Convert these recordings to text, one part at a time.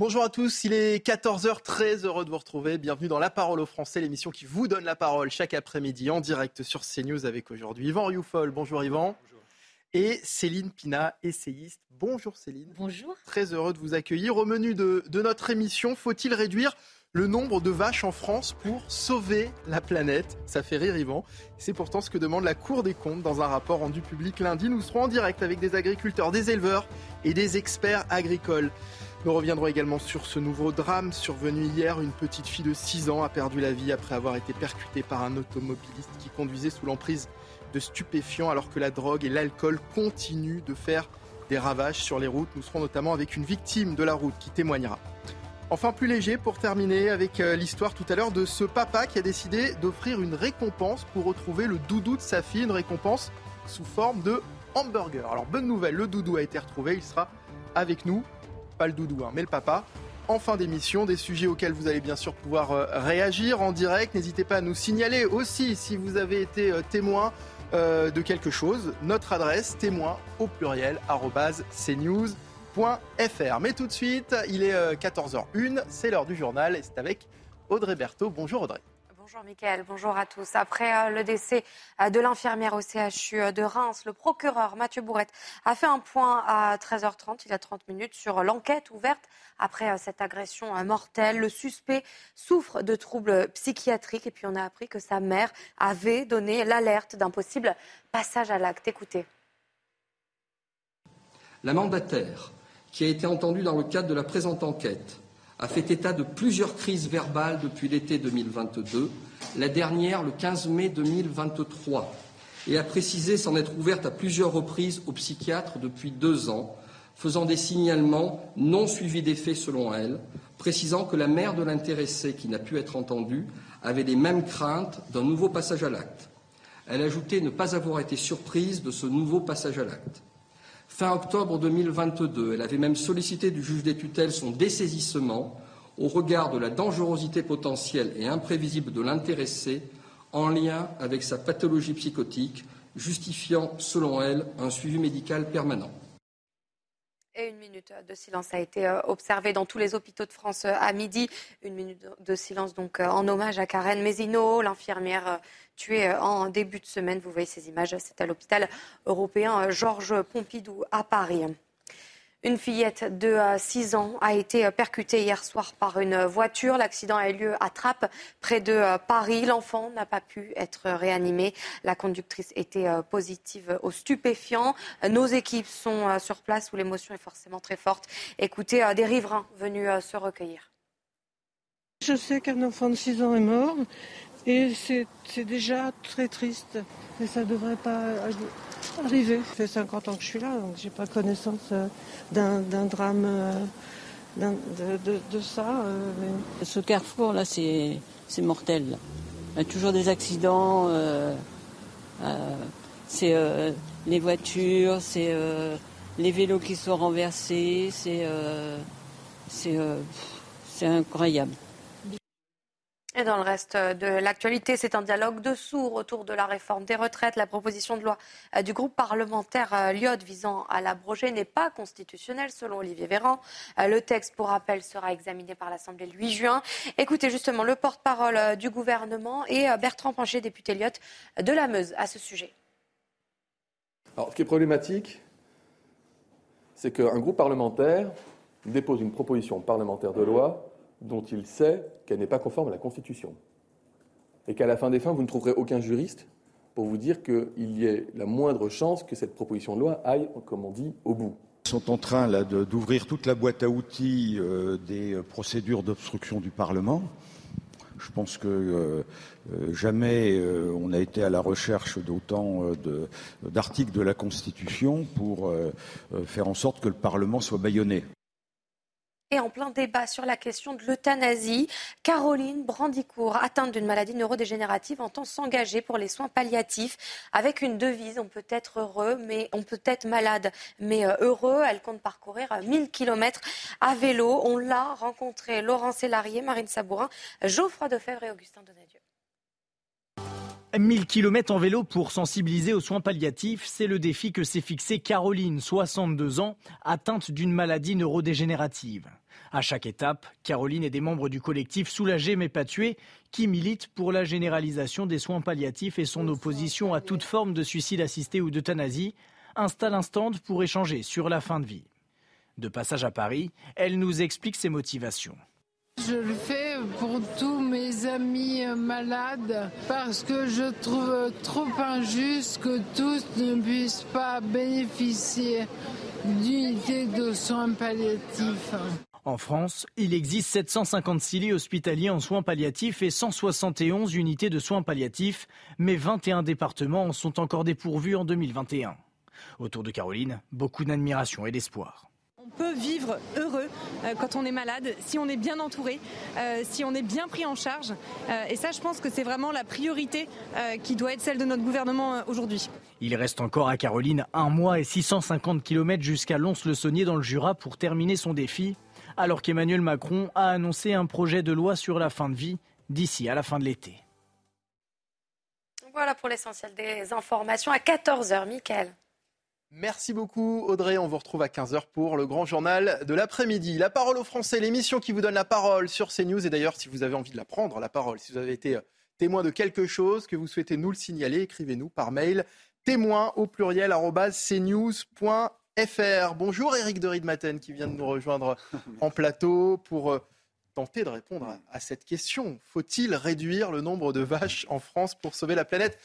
Bonjour à tous, il est 14h, très heureux de vous retrouver. Bienvenue dans La Parole aux Français, l'émission qui vous donne la parole chaque après-midi en direct sur CNews avec aujourd'hui Yvan Rioufol. Bonjour Yvan. Et Céline Pina, essayiste. Bonjour Céline. Bonjour. Très heureux de vous accueillir. Au menu de, de notre émission, faut-il réduire le nombre de vaches en France pour sauver la planète? Ça fait rire Yvan. C'est pourtant ce que demande la Cour des comptes dans un rapport rendu public lundi. Nous serons en direct avec des agriculteurs, des éleveurs et des experts agricoles. Nous reviendrons également sur ce nouveau drame survenu hier. Une petite fille de 6 ans a perdu la vie après avoir été percutée par un automobiliste qui conduisait sous l'emprise de stupéfiants alors que la drogue et l'alcool continuent de faire des ravages sur les routes. Nous serons notamment avec une victime de la route qui témoignera. Enfin, plus léger pour terminer avec euh, l'histoire tout à l'heure de ce papa qui a décidé d'offrir une récompense pour retrouver le doudou de sa fille, une récompense sous forme de hamburger. Alors, bonne nouvelle, le doudou a été retrouvé, il sera avec nous. Pas le doudou, hein, mais le papa. En fin d'émission, des sujets auxquels vous allez bien sûr pouvoir euh, réagir en direct. N'hésitez pas à nous signaler aussi si vous avez été euh, témoin euh, de quelque chose. Notre adresse, témoin au pluriel, cnews.fr. Mais tout de suite, il est euh, 14h01, c'est l'heure du journal et c'est avec Audrey Berthaud. Bonjour Audrey. Bonjour Mickaël, bonjour à tous. Après euh, le décès euh, de l'infirmière au CHU euh, de Reims, le procureur Mathieu Bourrette a fait un point à 13h30, il y a 30 minutes, sur l'enquête ouverte après cette agression mortelle. Le suspect souffre de troubles psychiatriques et puis on a appris que sa mère avait donné l'alerte d'un possible passage à l'acte. Écoutez. La mandataire, qui a été entendue dans le cadre de la présente enquête, a fait état de plusieurs crises verbales depuis l'été 2022, la dernière le 15 mai 2023, et a précisé s'en être ouverte à plusieurs reprises au psychiatre depuis deux ans, faisant des signalements non suivis d'effet selon elle, précisant que la mère de l'intéressé qui n'a pu être entendue avait les mêmes craintes d'un nouveau passage à l'acte. Elle ajoutait ne pas avoir été surprise de ce nouveau passage à l'acte. Fin octobre 2022, elle avait même sollicité du juge des tutelles son dessaisissement au regard de la dangerosité potentielle et imprévisible de l'intéressé en lien avec sa pathologie psychotique, justifiant, selon elle, un suivi médical permanent. Et une minute de silence a été euh, observée dans tous les hôpitaux de France euh, à midi. Une minute de silence donc euh, en hommage à Karen Mézineau, l'infirmière euh, tuée euh, en début de semaine. Vous voyez ces images, c'est à l'hôpital européen euh, Georges Pompidou à Paris. Une fillette de 6 ans a été euh, percutée hier soir par une voiture. L'accident a eu lieu à Trappes, près de euh, Paris. L'enfant n'a pas pu être réanimé. La conductrice était euh, positive aux stupéfiants. Nos équipes sont euh, sur place où l'émotion est forcément très forte. Écoutez euh, des riverains venus euh, se recueillir. Je sais qu'un enfant de 6 ans est mort et c'est déjà très triste. Ça devrait pas arri- arriver. Ça fait 50 ans que je suis là, donc j'ai pas connaissance euh, d'un drame euh, de, de- ça. euh, Ce carrefour-là, c'est c'est mortel. Il y a toujours des accidents. c'est les voitures, c'est les vélos qui sont renversés. C'est c'est incroyable. Et dans le reste de l'actualité, c'est un dialogue de sourds autour de la réforme des retraites. La proposition de loi euh, du groupe parlementaire euh, Lyot visant à l'abroger n'est pas constitutionnelle selon Olivier Véran. Euh, Le texte, pour rappel, sera examiné par l'Assemblée le 8 juin. Écoutez justement le porte-parole euh, du gouvernement et euh, Bertrand Pancher, député Lyot de la Meuse, à ce sujet. Alors, ce qui est problématique, c'est qu'un groupe parlementaire dépose une proposition parlementaire de loi dont il sait qu'elle n'est pas conforme à la Constitution. Et qu'à la fin des fins, vous ne trouverez aucun juriste pour vous dire qu'il y ait la moindre chance que cette proposition de loi aille, comme on dit, au bout. Ils sont en train d'ouvrir toute la boîte à outils euh, des euh, procédures d'obstruction du Parlement. Je pense que jamais on a été à la recherche d'autant d'articles de la Constitution pour faire en sorte que le Parlement soit bâillonné. Et en plein débat sur la question de l'euthanasie, Caroline Brandicourt, atteinte d'une maladie neurodégénérative, entend s'engager pour les soins palliatifs avec une devise on peut être heureux, mais on peut être malade, mais euh, heureux. Elle compte parcourir 1000 euh, km à vélo. On l'a rencontré Laurent Sélarié, Marine Sabourin, Geoffroy Defebvre et Augustin Donadieu. 1000 km en vélo pour sensibiliser aux soins palliatifs, c'est le défi que s'est fixé Caroline, 62 ans, atteinte d'une maladie neurodégénérative. À chaque étape, Caroline et des membres du collectif Soulagés mais pas tués, qui militent pour la généralisation des soins palliatifs et son opposition à toute forme de suicide assisté ou d'euthanasie, installent un stand pour échanger sur la fin de vie. De passage à Paris, elle nous explique ses motivations. Je le fais pour tous mes amis malades parce que je trouve trop injuste que tous ne puissent pas bénéficier d'unités de soins palliatifs. En France, il existe 756 lits hospitaliers en soins palliatifs et 171 unités de soins palliatifs, mais 21 départements en sont encore dépourvus en 2021. Autour de Caroline, beaucoup d'admiration et d'espoir. On peut vivre heureux euh, quand on est malade, si on est bien entouré, euh, si on est bien pris en charge. Euh, et ça, je pense que c'est vraiment la priorité qui doit être celle de notre gouvernement aujourd'hui. Il reste encore à Caroline un mois et 650 km jusqu'à Lons-le-Saunier dans le Jura pour terminer son défi alors qu'Emmanuel Macron a annoncé un projet de loi sur la fin de vie d'ici à la fin de l'été. Voilà pour l'essentiel des informations à 14h, Mickaël. Merci beaucoup Audrey, on vous retrouve à 15h pour le grand journal de l'après-midi. La parole aux Français, l'émission qui vous donne la parole sur CNews et d'ailleurs si vous avez envie de la prendre, la parole, si vous avez été euh, témoin de quelque chose, que vous souhaitez nous le signaler, écrivez-nous par mail témoin au pluriel cnews.fr. Bonjour Eric de Riedmaten qui vient de nous rejoindre en plateau pour euh, tenter de répondre à cette question. Faut-il réduire le nombre de vaches en France pour sauver la planète?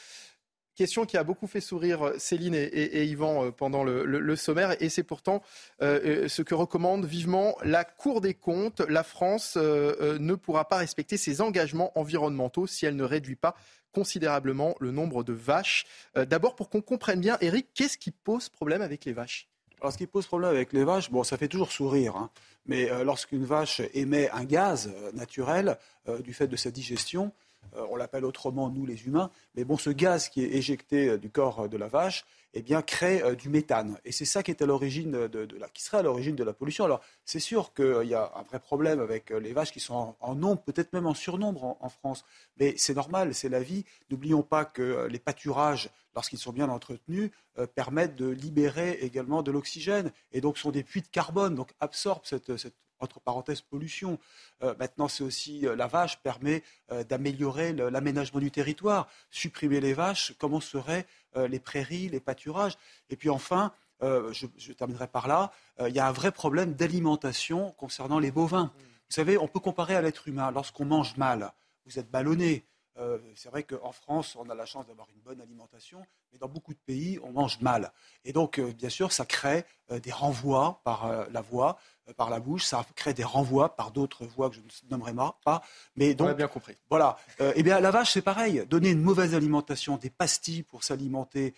Question qui a beaucoup fait sourire euh, Céline et, Yvan euh, pendant le, sommaire, et c'est pourtant ce que recommande vivement la Cour des comptes. La France ne pourra pas respecter ses engagements environnementaux si elle ne réduit pas considérablement le nombre de vaches. D'abord, pour qu'on comprenne bien, Eric, qu'est-ce qui pose problème avec les vaches? Alors, ce qui pose problème avec les vaches, bon, ça fait toujours sourire, hein. mais euh, lorsqu'une vache émet un gaz euh, naturel euh, du fait de sa digestion, on l'appelle autrement nous les humains, mais bon, ce gaz qui est éjecté du corps de la vache, eh bien, crée du méthane. Et c'est ça qui, est à l'origine de, la, qui serait à l'origine de la pollution. Alors, c'est sûr qu'il y a un vrai problème avec les vaches qui sont en, nombre, peut-être même en surnombre en France, mais c'est normal, c'est la vie. N'oublions pas que les pâturages lorsqu'ils sont bien entretenus, euh, permettent de libérer également de l'oxygène et donc sont des puits de carbone, donc absorbent cette, entre parenthèses pollution. Euh, maintenant, c'est aussi euh, la vache permet d'améliorer l'aménagement du territoire. Supprimer les vaches, comment seraient les prairies, les pâturages? Et puis enfin, je, je, terminerai par là, il y a un vrai problème d'alimentation concernant les bovins. Vous savez, on peut comparer à l'être humain. Lorsqu'on mange mal, vous êtes ballonné, euh, c'est vrai qu'en France, on a la chance d'avoir une bonne alimentation, mais dans beaucoup de pays, on mange mal. Et donc, euh, bien sûr, ça crée euh, des renvois par la voix, par la bouche, ça crée des renvois par d'autres voies que je ne nommerai pas. Mais donc, on a bien compris. Voilà. eh bien, la vache, c'est pareil. Donner une mauvaise alimentation, des pastilles pour s'alimenter,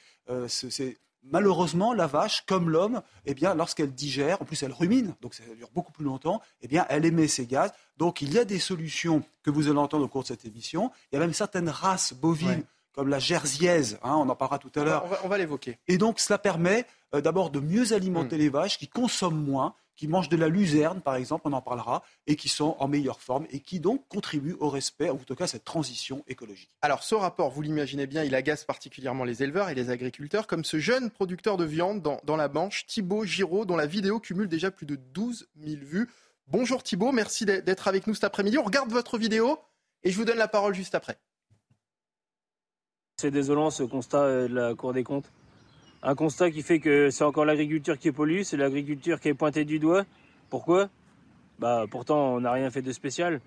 c'est malheureusement, la vache, comme l'homme, eh bien, lorsqu'elle digère, en plus elle rumine, donc ça dure beaucoup plus longtemps, eh bien, elle émet ces gaz. Donc, il y a des solutions que vous allez entendre au cours de cette émission. Il y a même certaines races bovines. comme la jersiaise, hein, on en parlera tout à l'heure. On va, l'évoquer. Et donc, cela permet euh, d'abord de mieux alimenter hmm. les vaches qui consomment moins, qui mangent de la luzerne, par exemple, on en parlera, et qui sont en meilleure forme et qui donc contribuent au respect, en tout cas à cette transition écologique. Alors ce rapport, vous l'imaginez bien, il agace particulièrement les éleveurs et les agriculteurs, comme ce jeune producteur de viande dans, la Manche, Thibaut Giraud, dont la vidéo cumule déjà plus de 12 000 vues. Bonjour Thibaut, merci d'être avec nous cet après-midi. On regarde votre vidéo et je vous donne la parole juste après. C'est désolant ce constat euh, de la Cour des comptes un constat qui fait que c'est encore l'agriculture qui pollue, c'est l'agriculture qui est pointée du doigt. Pourquoi? Bah pourtant on n'a rien fait de spécial.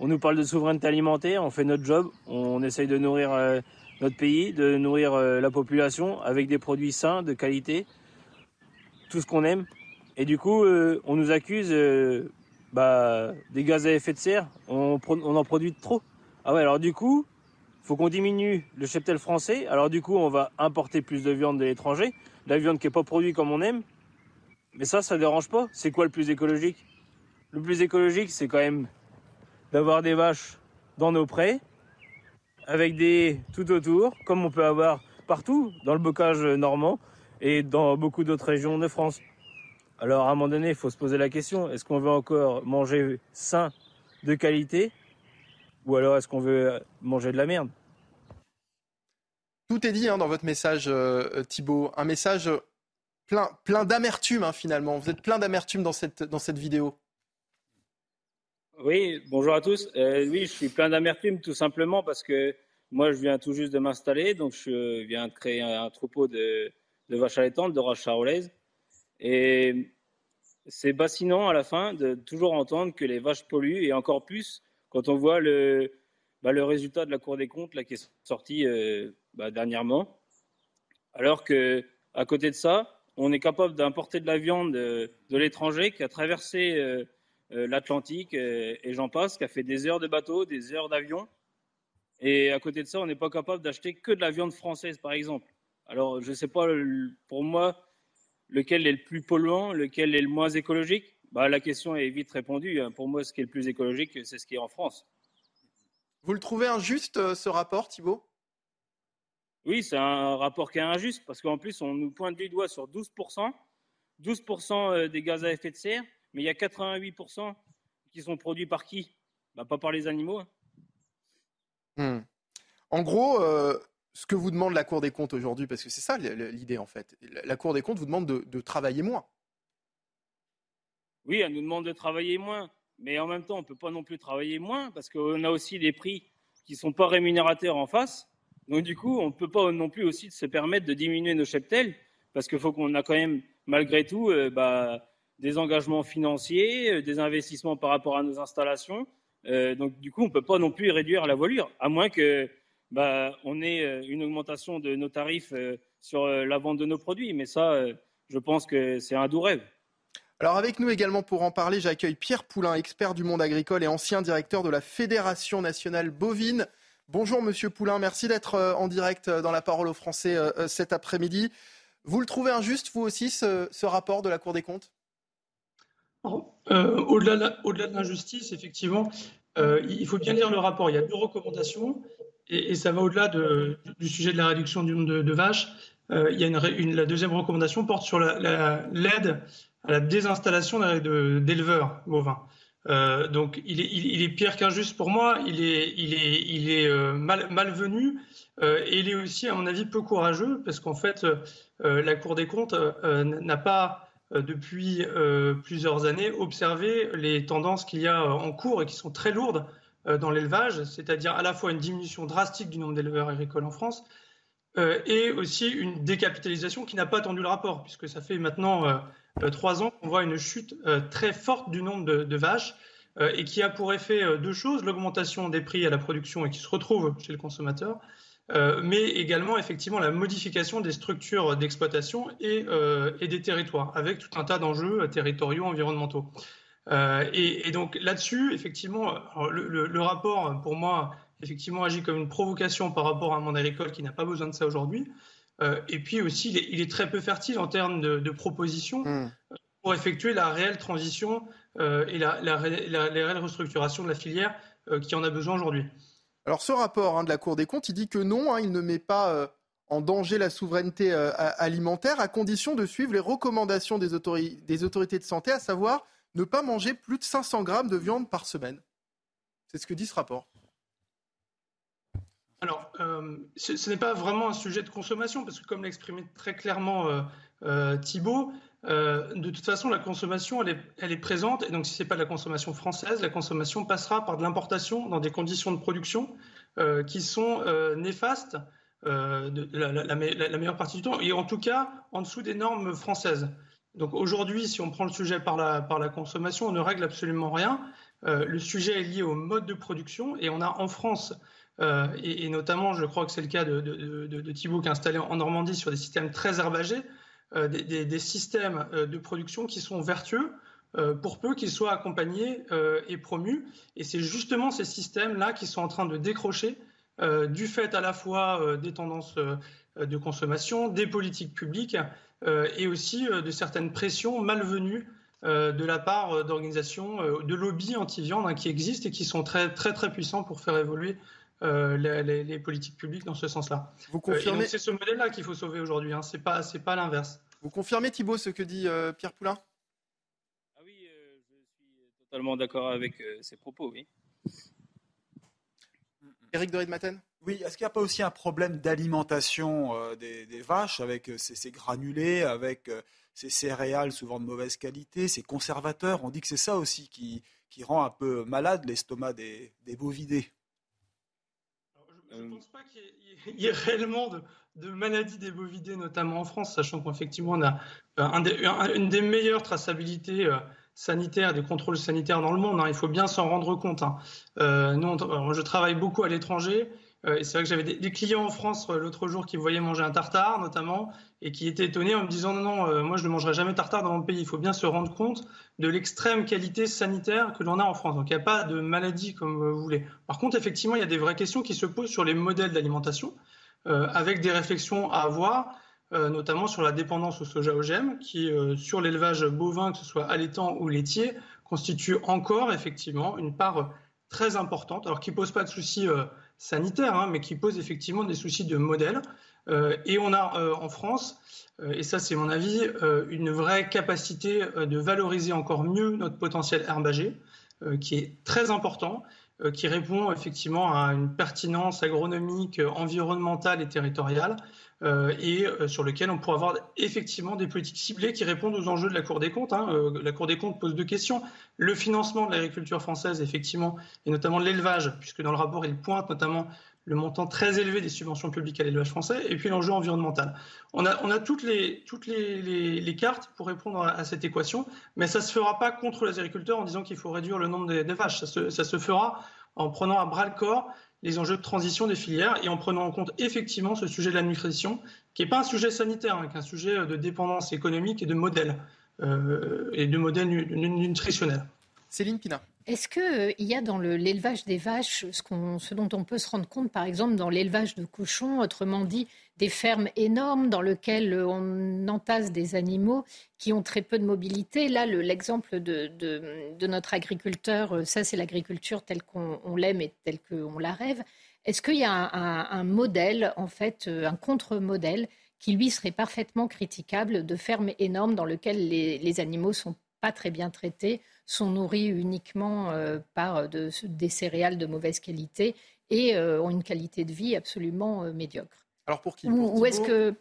On nous parle de souveraineté alimentaire, on fait notre job, on essaye de nourrir euh, notre pays, de nourrir euh, la population avec des produits sains, de qualité, tout ce qu'on aime. Et du coup, euh, on nous accuse bah, des gaz à effet de serre, on en produit trop. Ah ouais, alors du coup, faut qu'on diminue le cheptel français. Alors du coup, on va importer plus de viande de l'étranger, la viande qui n'est pas produite comme on aime. Mais ça, ça dérange pas. C'est quoi le plus écologique? Le plus écologique, c'est quand même d'avoir des vaches dans nos prés, avec des tout autour, comme on peut avoir partout dans le bocage normand et dans beaucoup d'autres régions de France. Alors à un moment donné, il faut se poser la question, est-ce qu'on veut encore manger sain, de qualité, ou alors est-ce qu'on veut manger de la merde? Tout est dit hein, dans votre message, euh, Thibault. Un message plein, plein d'amertume hein, finalement. Vous êtes plein d'amertume dans cette, dans cette vidéo. Oui, bonjour à tous. Euh, oui, je suis plein d'amertume tout simplement parce que moi, je viens tout juste de m'installer, donc je viens de créer un, troupeau de, de vaches allaitantes, de vaches charolaises. Et c'est bassinant à la fin de toujours entendre que les vaches polluent et encore plus quand on voit le, bah, le résultat de la Cour des comptes là, qui est sorti euh, bah, dernièrement. Alors que à côté de ça, on est capable d'importer de la viande de, l'étranger qui a traversé euh, euh, l'Atlantique et j'en passe, qui a fait des heures de bateau, des heures d'avion. Et à côté de ça, on n'est pas capable d'acheter que de la viande française, par exemple. Alors, je ne sais pas, pour moi, lequel est le plus polluant, lequel est le moins écologique bah, La question est vite répondue. Hein. Pour moi, ce qui est le plus écologique, c'est ce qui est en France. Vous le trouvez injuste, euh, ce rapport, Thibault? Oui, c'est un rapport qui est injuste, parce qu'en plus, on nous pointe du doigt sur 12%, 12% euh, des gaz à effet de serre, mais il y a 88% qui sont produits par qui? Bah, Pas par les animaux. Hein. Hmm. En gros, euh, ce que vous demande la Cour des comptes aujourd'hui, parce que c'est ça l'idée en fait, la Cour des comptes vous demande de, travailler moins. Oui, elle nous demande de travailler moins, mais en même temps, on ne peut pas non plus travailler moins parce qu'on a aussi des prix qui ne sont pas rémunérateurs en face. Donc du coup, on ne peut pas non plus aussi se permettre de diminuer nos cheptels parce qu'il faut qu'on a quand même, malgré tout, euh, bah, des engagements financiers, euh, des investissements par rapport à nos installations. Euh, donc du coup, on ne peut pas non plus réduire la voilure, à moins que bah, on ait une augmentation de nos tarifs sur la vente de nos produits. Mais ça, je pense que c'est un doux rêve. Alors avec nous également pour en parler, j'accueille Pierre Poulain, expert du monde agricole et ancien directeur de la Fédération nationale bovine. Bonjour Monsieur Poulain, merci d'être en direct dans la parole aux Français cet après-midi. Vous le trouvez injuste, vous aussi, ce rapport de la Cour des comptes? Euh, Au-delà de l'injustice, effectivement, euh, il faut bien lire le rapport. Il y a deux recommandations et, ça va au-delà du sujet de la réduction du nombre de, vaches. Euh, il y a la deuxième recommandation porte sur l'aide à la désinstallation d'éleveurs bovins. donc il est, il, est pire qu'injuste pour moi, il est, mal, malvenu et il est aussi, à mon avis, peu courageux parce qu'en fait, la Cour des comptes n'a pas euh, depuis euh, plusieurs années observer les tendances qu'il y a euh, en cours et qui sont très lourdes dans l'élevage, c'est-à-dire à la fois une diminution drastique du nombre d'éleveurs agricoles en France et aussi une décapitalisation qui n'a pas attendu le rapport, puisque ça fait maintenant trois ans qu'on voit une chute très forte du nombre de, vaches et qui a pour effet deux choses, l'augmentation des prix à la production et qui se retrouve chez le consommateur, euh, mais également effectivement la modification des structures d'exploitation et, euh, des territoires, avec tout un tas d'enjeux territoriaux, environnementaux. Euh, et, donc là-dessus, effectivement, le, rapport, pour moi, effectivement, agit comme une provocation par rapport à un monde agricole qui n'a pas besoin de ça aujourd'hui. et puis aussi, il est, il est, très peu fertile en termes de, de propositions mmh. pour effectuer la réelle transition et la, la, la, réelle restructuration de la filière qui en a besoin aujourd'hui. Alors ce rapport hein, de la Cour des comptes, il dit que non, hein, il ne met pas euh, en danger la souveraineté euh, alimentaire à condition de suivre les recommandations des, autorités de santé, à savoir ne pas manger plus de 500 grammes de viande par semaine. C'est ce que dit ce rapport. Alors, euh, ce, n'est pas vraiment un sujet de consommation, parce que comme l'a exprimé très clairement Thibault, de toute façon, la consommation, elle est, présente. Et donc, si ce n'est pas la consommation française, la consommation passera par de l'importation dans des conditions de production euh, qui sont euh, néfastes euh, la, meilleure partie du temps, et en tout cas en dessous des normes françaises. Donc aujourd'hui, si on prend le sujet par la consommation, on ne règle absolument rien. le sujet est lié au mode de production, et on a en France et, notamment, je crois que c'est le cas de, de, de, Thibault qui est installé en Normandie sur des systèmes très herbagés, euh, des, systèmes euh, de production qui sont vertueux, pour peu qu'ils soient accompagnés et promus. Et c'est justement ces systèmes-là qui sont en train de décrocher du fait à la fois des tendances de consommation, des politiques publiques et aussi de certaines pressions malvenues de la part d'organisations, de lobbies anti-viande hein, qui existent et qui sont très très très puissants pour faire évoluer euh, les, politiques publiques dans ce sens-là. Vous euh, confirmez C'est ce modèle-là qu'il faut sauver aujourd'hui. Hein. C'est pas c'est pas l'inverse. Vous confirmez Thibault ce que dit euh, Pierre Poulain Ah oui, je suis totalement d'accord avec ses propos. Oui. Éric de Maten oui, est-ce qu'il n'y a pas aussi un problème d'alimentation des, vaches avec ces, granulés, avec ces céréales souvent de mauvaise qualité, ces conservateurs? On dit que c'est ça aussi qui, qui rend un peu malade l'estomac des, des bovidés. Je ne pense pas qu'il y, ait réellement de, maladies des bovidés, notamment en France, sachant qu'effectivement, on a une des meilleures traçabilités euh, sanitaires, des contrôles sanitaires dans le monde. Hein. il faut bien s'en rendre compte. Hein. Euh, nous, je travaille beaucoup à l'étranger. Euh, c'est vrai que j'avais des, clients en France l'autre jour qui me voyaient manger un tartare, notamment, et qui étaient étonnés en me disant non, non, moi je ne mangerai jamais tartare dans mon pays. Il faut bien se rendre compte de l'extrême qualité sanitaire que l'on a en France. Donc il n'y a pas de maladie comme vous voulez. Par contre, effectivement, il y a des vraies questions qui se posent sur les modèles d'alimentation, euh, avec des réflexions à avoir, euh, notamment sur la dépendance au soja OGM, qui, euh, sur l'élevage bovin, que ce soit allaitant ou laitier, constitue encore effectivement une part très importante, alors qui ne pose pas de soucis sanitaires, hein, mais qui pose effectivement des soucis de modèle. et on a en France euh, et ça c'est mon avis, euh, une vraie capacité euh, de valoriser encore mieux notre potentiel herbagé, qui est très important, qui répond effectivement à une pertinence agronomique, environnementale et territoriale, et sur lequel on pourra avoir effectivement des politiques ciblées qui répondent aux enjeux de la Cour des comptes. Hein. la Cour des comptes pose deux questions. Le financement de l'agriculture française, effectivement, et notamment de l'élevage, puisque dans le rapport, il pointe notamment le montant très élevé des subventions publiques à l'élevage français, et puis l'enjeu environnemental. On a, toutes, les, cartes pour répondre à, cette équation, mais ça ne se fera pas contre les agriculteurs en disant qu'il faut réduire le nombre des, vaches. Ça se, ça se, fera en prenant à bras le corps les enjeux de transition des filières et en prenant en compte effectivement ce sujet de la nutrition, qui n'est pas un sujet sanitaire, hein, qui un sujet de dépendance économique et de modèle, euh, et de modèle nutritionnel. Céline Pina. Est-ce qu'il euh, y a dans l'élevage des vaches ce, dont on peut se rendre compte, par exemple, dans l'élevage de cochons, autrement dit, des fermes énormes dans lesquelles euh, on entasse des animaux qui ont très peu de mobilité? Là, l'exemple de, de, notre agriculteur, euh, ça c'est l'agriculture telle qu'on l'aime et telle qu'on la rêve. Est-ce qu'il y a un, modèle, en fait, un contre-modèle qui lui serait parfaitement critiquable de fermes énormes dans lesquelles les, les animaux sont pas très bien traités sont nourris uniquement euh, par euh, des céréales de mauvaise qualité et euh, ont une qualité de vie absolument médiocre. Alors pour qui? Ou, est-ce que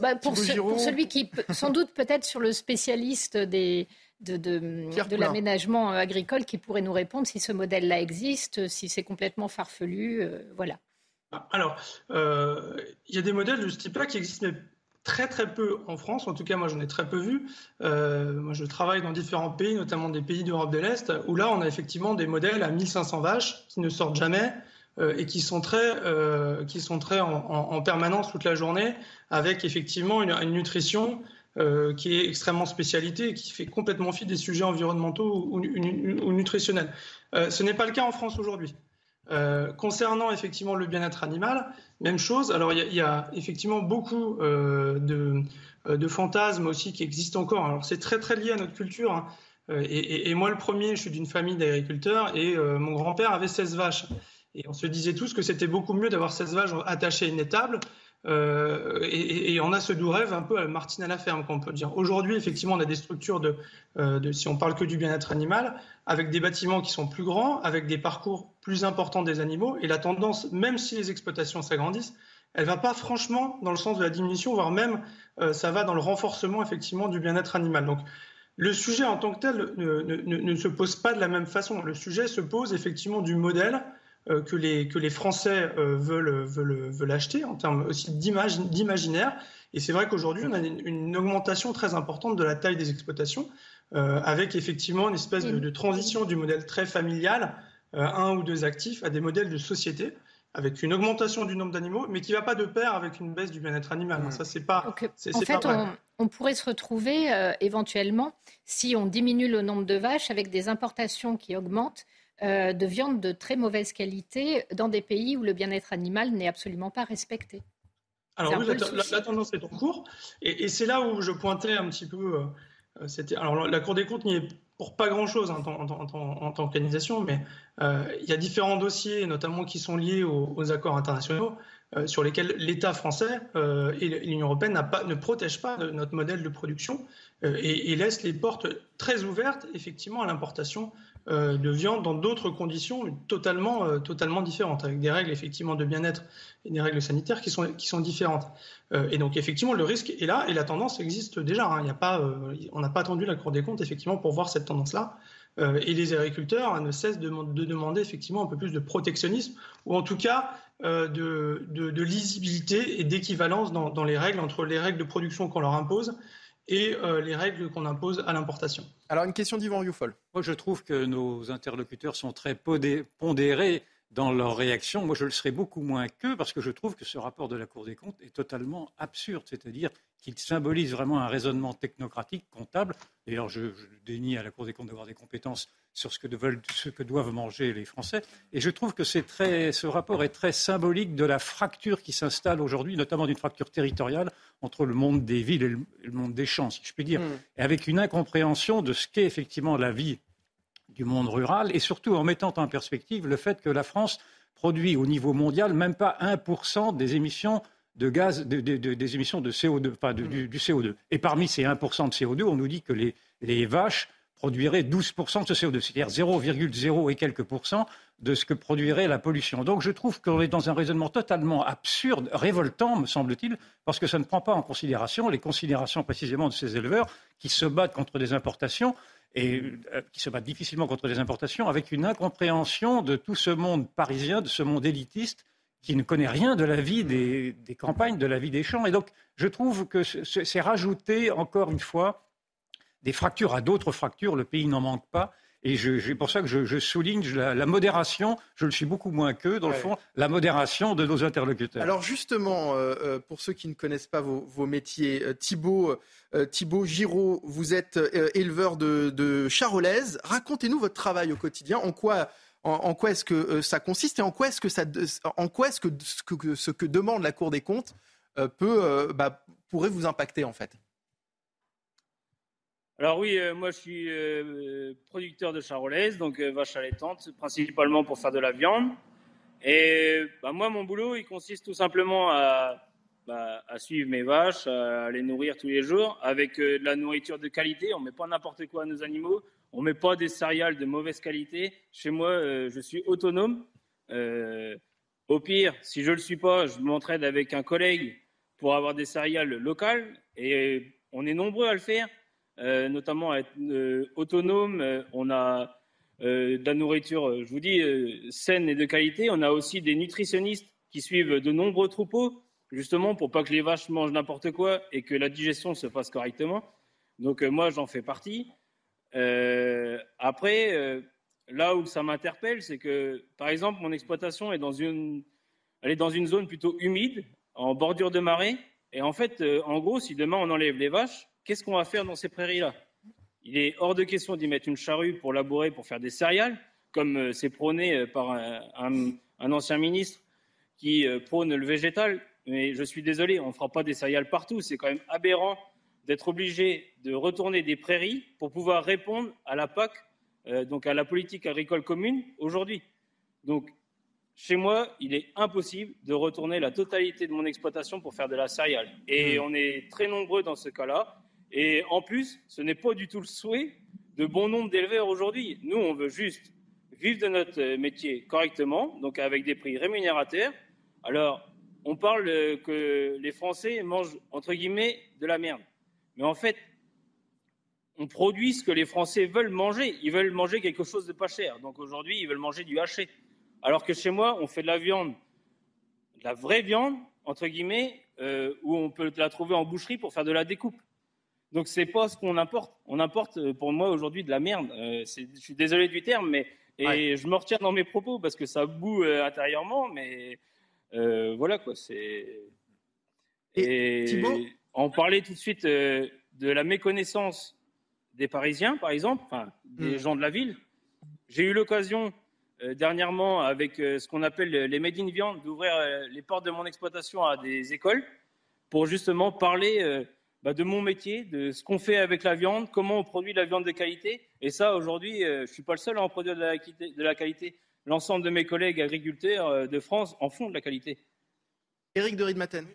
bah, pour, celui qui, sans doute peut-être sur le spécialiste des, de, de, l'aménagement agricole qui pourrait nous répondre si ce modèle-là existe, si c'est complètement farfelu. voilà. Alors, il y a des modèles de ce type-là qui existent, mais très très peu en France, en tout cas moi j'en ai très peu vu. Euh, moi je travaille dans différents pays, notamment des pays d'Europe de l'Est, où là on a effectivement des modèles à 1500 vaches qui ne sortent jamais euh, et qui sont très, euh, qui sont très en, permanence toute la journée, avec effectivement une, nutrition qui est extrêmement spécialité et qui fait complètement fi des sujets environnementaux ou nutritionnels. ce n'est pas le cas en France aujourd'hui. Euh, concernant effectivement le bien-être animal, même chose. Alors il y, a effectivement beaucoup euh, euh, de, fantasmes aussi qui existent encore. Alors c'est très très lié à notre culture. Hein. Et, moi le premier, je suis d'une famille d'agriculteurs et mon grand-père avait 16 vaches. Et on se disait tous que c'était beaucoup mieux d'avoir 16 vaches attachées à une étable euh, et, on a ce doux rêve un peu à Martine à la ferme, qu'on peut dire. Aujourd'hui, effectivement, on a des structures de, euh, de si on parle que du bien-être animal, avec des bâtiments qui sont plus grands, avec des parcours plus importants des animaux. Et la tendance, même si les exploitations s'agrandissent, elle va pas franchement dans le sens de la diminution, voire même euh, ça va dans le renforcement effectivement du bien-être animal. Donc le sujet en tant que tel ne, se pose pas de la même façon. Le sujet se pose effectivement du modèle que, les, que les Français euh, veulent, veulent, veulent acheter en termes aussi d'imaginaire. Et c'est vrai qu'aujourd'hui, on a une, augmentation très importante de la taille des exploitations, euh, avec effectivement une espèce de, transition du modèle très familial, un ou deux actifs, à des modèles de société. avec une augmentation du nombre d'animaux, mais qui ne va pas de pair avec une baisse du bien-être animal. Ça, c'est pas. en fait, on, pourrait se retrouver euh, éventuellement, si on diminue le nombre de vaches, avec des importations qui augmentent euh, de viande de très mauvaise qualité dans des pays où le bien-être animal n'est absolument pas respecté. Alors oui, la, tendance est en cours, et, c'est là où je pointais un petit peu. Euh, alors la Cour des comptes n'y est pour pas grand-chose en, tant qu'organisation, mais euh, il y a différents dossiers, notamment qui sont liés aux, accords internationaux, euh, sur lesquels l'État français euh, et l'Union européenne pas, ne protègent pas notre modèle de production et, et, laissent les portes très ouvertes, effectivement, à l'importation de viande dans d'autres conditions totalement, totalement différentes, avec des règles effectivement de bien-être et des règles sanitaires qui sont, qui sont différentes. et donc effectivement, le risque est là et la tendance existe déjà. Hein. Il a pas, on n'a pas attendu la Cour des comptes effectivement pour voir cette tendance-là. Euh, et les agriculteurs ne cessent de, demander effectivement un peu plus de protectionnisme, ou en tout cas euh, de, lisibilité et d'équivalence dans, les règles, entre les règles de production qu'on leur impose et euh, les règles qu'on impose à l'importation. Alors une question d'Yvan Rioufol. Moi je trouve que nos interlocuteurs sont très pondérés dans leur réaction. Moi, je le serais beaucoup moins qu'eux parce que je trouve que ce rapport de la Cour des comptes est totalement absurde, c'est-à-dire qu'il symbolise vraiment un raisonnement technocratique, comptable. D'ailleurs, je, dénie à la Cour des comptes d'avoir des compétences sur ce que, ce que, doivent manger les Français. Et je trouve que très, ce rapport est très symbolique de la fracture qui s'installe aujourd'hui, notamment d'une fracture territoriale entre le monde des villes et le, monde des champs, si je puis dire, mmh. et avec une incompréhension de ce qu'est effectivement la vie du monde rural et surtout en mettant en perspective le fait que la France produit au niveau mondial même pas 1% des émissions de gaz, des émissions de CO2, enfin du, CO2. Et parmi ces 1% de CO2, on nous dit que les, les vaches produiraient 12% de ce CO2, c'est-à-dire 0,0 et quelques pourcents de ce que produirait la pollution. Donc je trouve qu'on est dans un raisonnement totalement absurde, révoltant, me semble-t-il, parce que ça ne prend pas en considération les considérations précisément de ces éleveurs qui se battent contre des importations et euh, qui se battent difficilement contre les importations, avec une incompréhension de tout ce monde parisien, de ce monde élitiste, qui ne connaît rien de la vie des, campagnes, de la vie des champs. Et donc, je trouve que c'est rajouter, encore une fois, des fractures à d'autres fractures. Le pays n'en manque pas. Et c'est pour ça que je, souligne la, modération, je le suis beaucoup moins qu'eux, dans le fond, la modération de nos interlocuteurs. Alors justement, euh, euh, pour ceux qui ne connaissent pas vos, métiers, euh, Thibault, Thibault Giraud, vous êtes éleveur de, de charolaise. Racontez-nous votre travail au quotidien. En quoi, en, quoi est-ce que ça consiste et en quoi est-ce que, ça, en quoi est-ce que, ce que demande la Cour des comptes peut, bah, pourrait vous impacter en fait? Alors oui, euh, moi je suis euh, producteur de charolaise, donc euh, vache allaitante, principalement pour faire de la viande. Et bah, moi, mon boulot, il consiste tout simplement à, bah, à, suivre mes vaches, à les nourrir tous les jours avec de la nourriture de qualité. On met pas n'importe quoi à nos animaux, on met pas des céréales de mauvaise qualité. Chez moi, je suis autonome. au pire, si je le suis pas, je m'entraide avec un collègue pour avoir des céréales locales. Et on est nombreux à le faire. Euh, notamment à être euh, autonome. Euh, on a de la nourriture, je vous dis, saine et de qualité. On a aussi des nutritionnistes qui suivent de nombreux troupeaux, justement pour pas que les vaches mangent n'importe quoi et que la digestion se fasse correctement. Donc moi, j'en fais partie. après, là où ça m'interpelle, c'est que, par exemple, mon exploitation est dans une, elle est dans une zone plutôt humide, en bordure de marée. Et en fait, en gros, si demain on enlève les vaches, qu'est-ce qu'on va faire dans ces prairies-là? Il est hors de question d'y mettre une charrue pour labourer, pour faire des céréales, comme euh, c'est prôné euh, par un, ancien ministre qui euh, prône le végétal. Mais je suis désolé, on ne fera pas des céréales partout. C'est quand même aberrant d'être obligé de retourner des prairies pour pouvoir répondre à la PAC, donc à la politique agricole commune, aujourd'hui. Donc, chez moi, il est impossible de retourner la totalité de mon exploitation pour faire de la céréale. Et mmh. on est très nombreux dans ce cas-là. Et en plus, ce n'est pas du tout le souhait de bon nombre d'éleveurs aujourd'hui. Nous, on veut juste vivre de notre métier correctement, donc avec des prix rémunérateurs. Alors, on parle que les Français mangent, entre guillemets, de la merde. Mais en fait, on produit ce que les Français veulent manger. Ils veulent manger quelque chose de pas cher. Donc aujourd'hui, ils veulent manger du haché. Alors que chez moi, on fait de la viande, de la vraie viande, entre guillemets, euh, où on peut la trouver en boucherie pour faire de la découpe. Donc c'est pas ce qu'on importe. On importe euh, pour moi aujourd'hui de la merde. Euh, je suis désolé du terme, mais Et je me retiens dans mes propos parce que ça boue euh, intérieurement, mais euh, voilà quoi, c'est. Et, on parlait tout de suite de la méconnaissance des Parisiens, par exemple, enfin, des hmm. gens de la ville. J'ai eu l'occasion dernièrement, avec ce qu'on appelle les Made in Viande, d'ouvrir les portes de mon exploitation à des écoles pour justement parler bah, de mon métier, de ce qu'on fait avec la viande, comment on produit de la viande de qualité. Et ça, aujourd'hui, je ne suis pas le seul à en produire de la qualité l'ensemble de mes collègues agriculteurs euh, de France en font de la qualité. Éric de Riedmaten.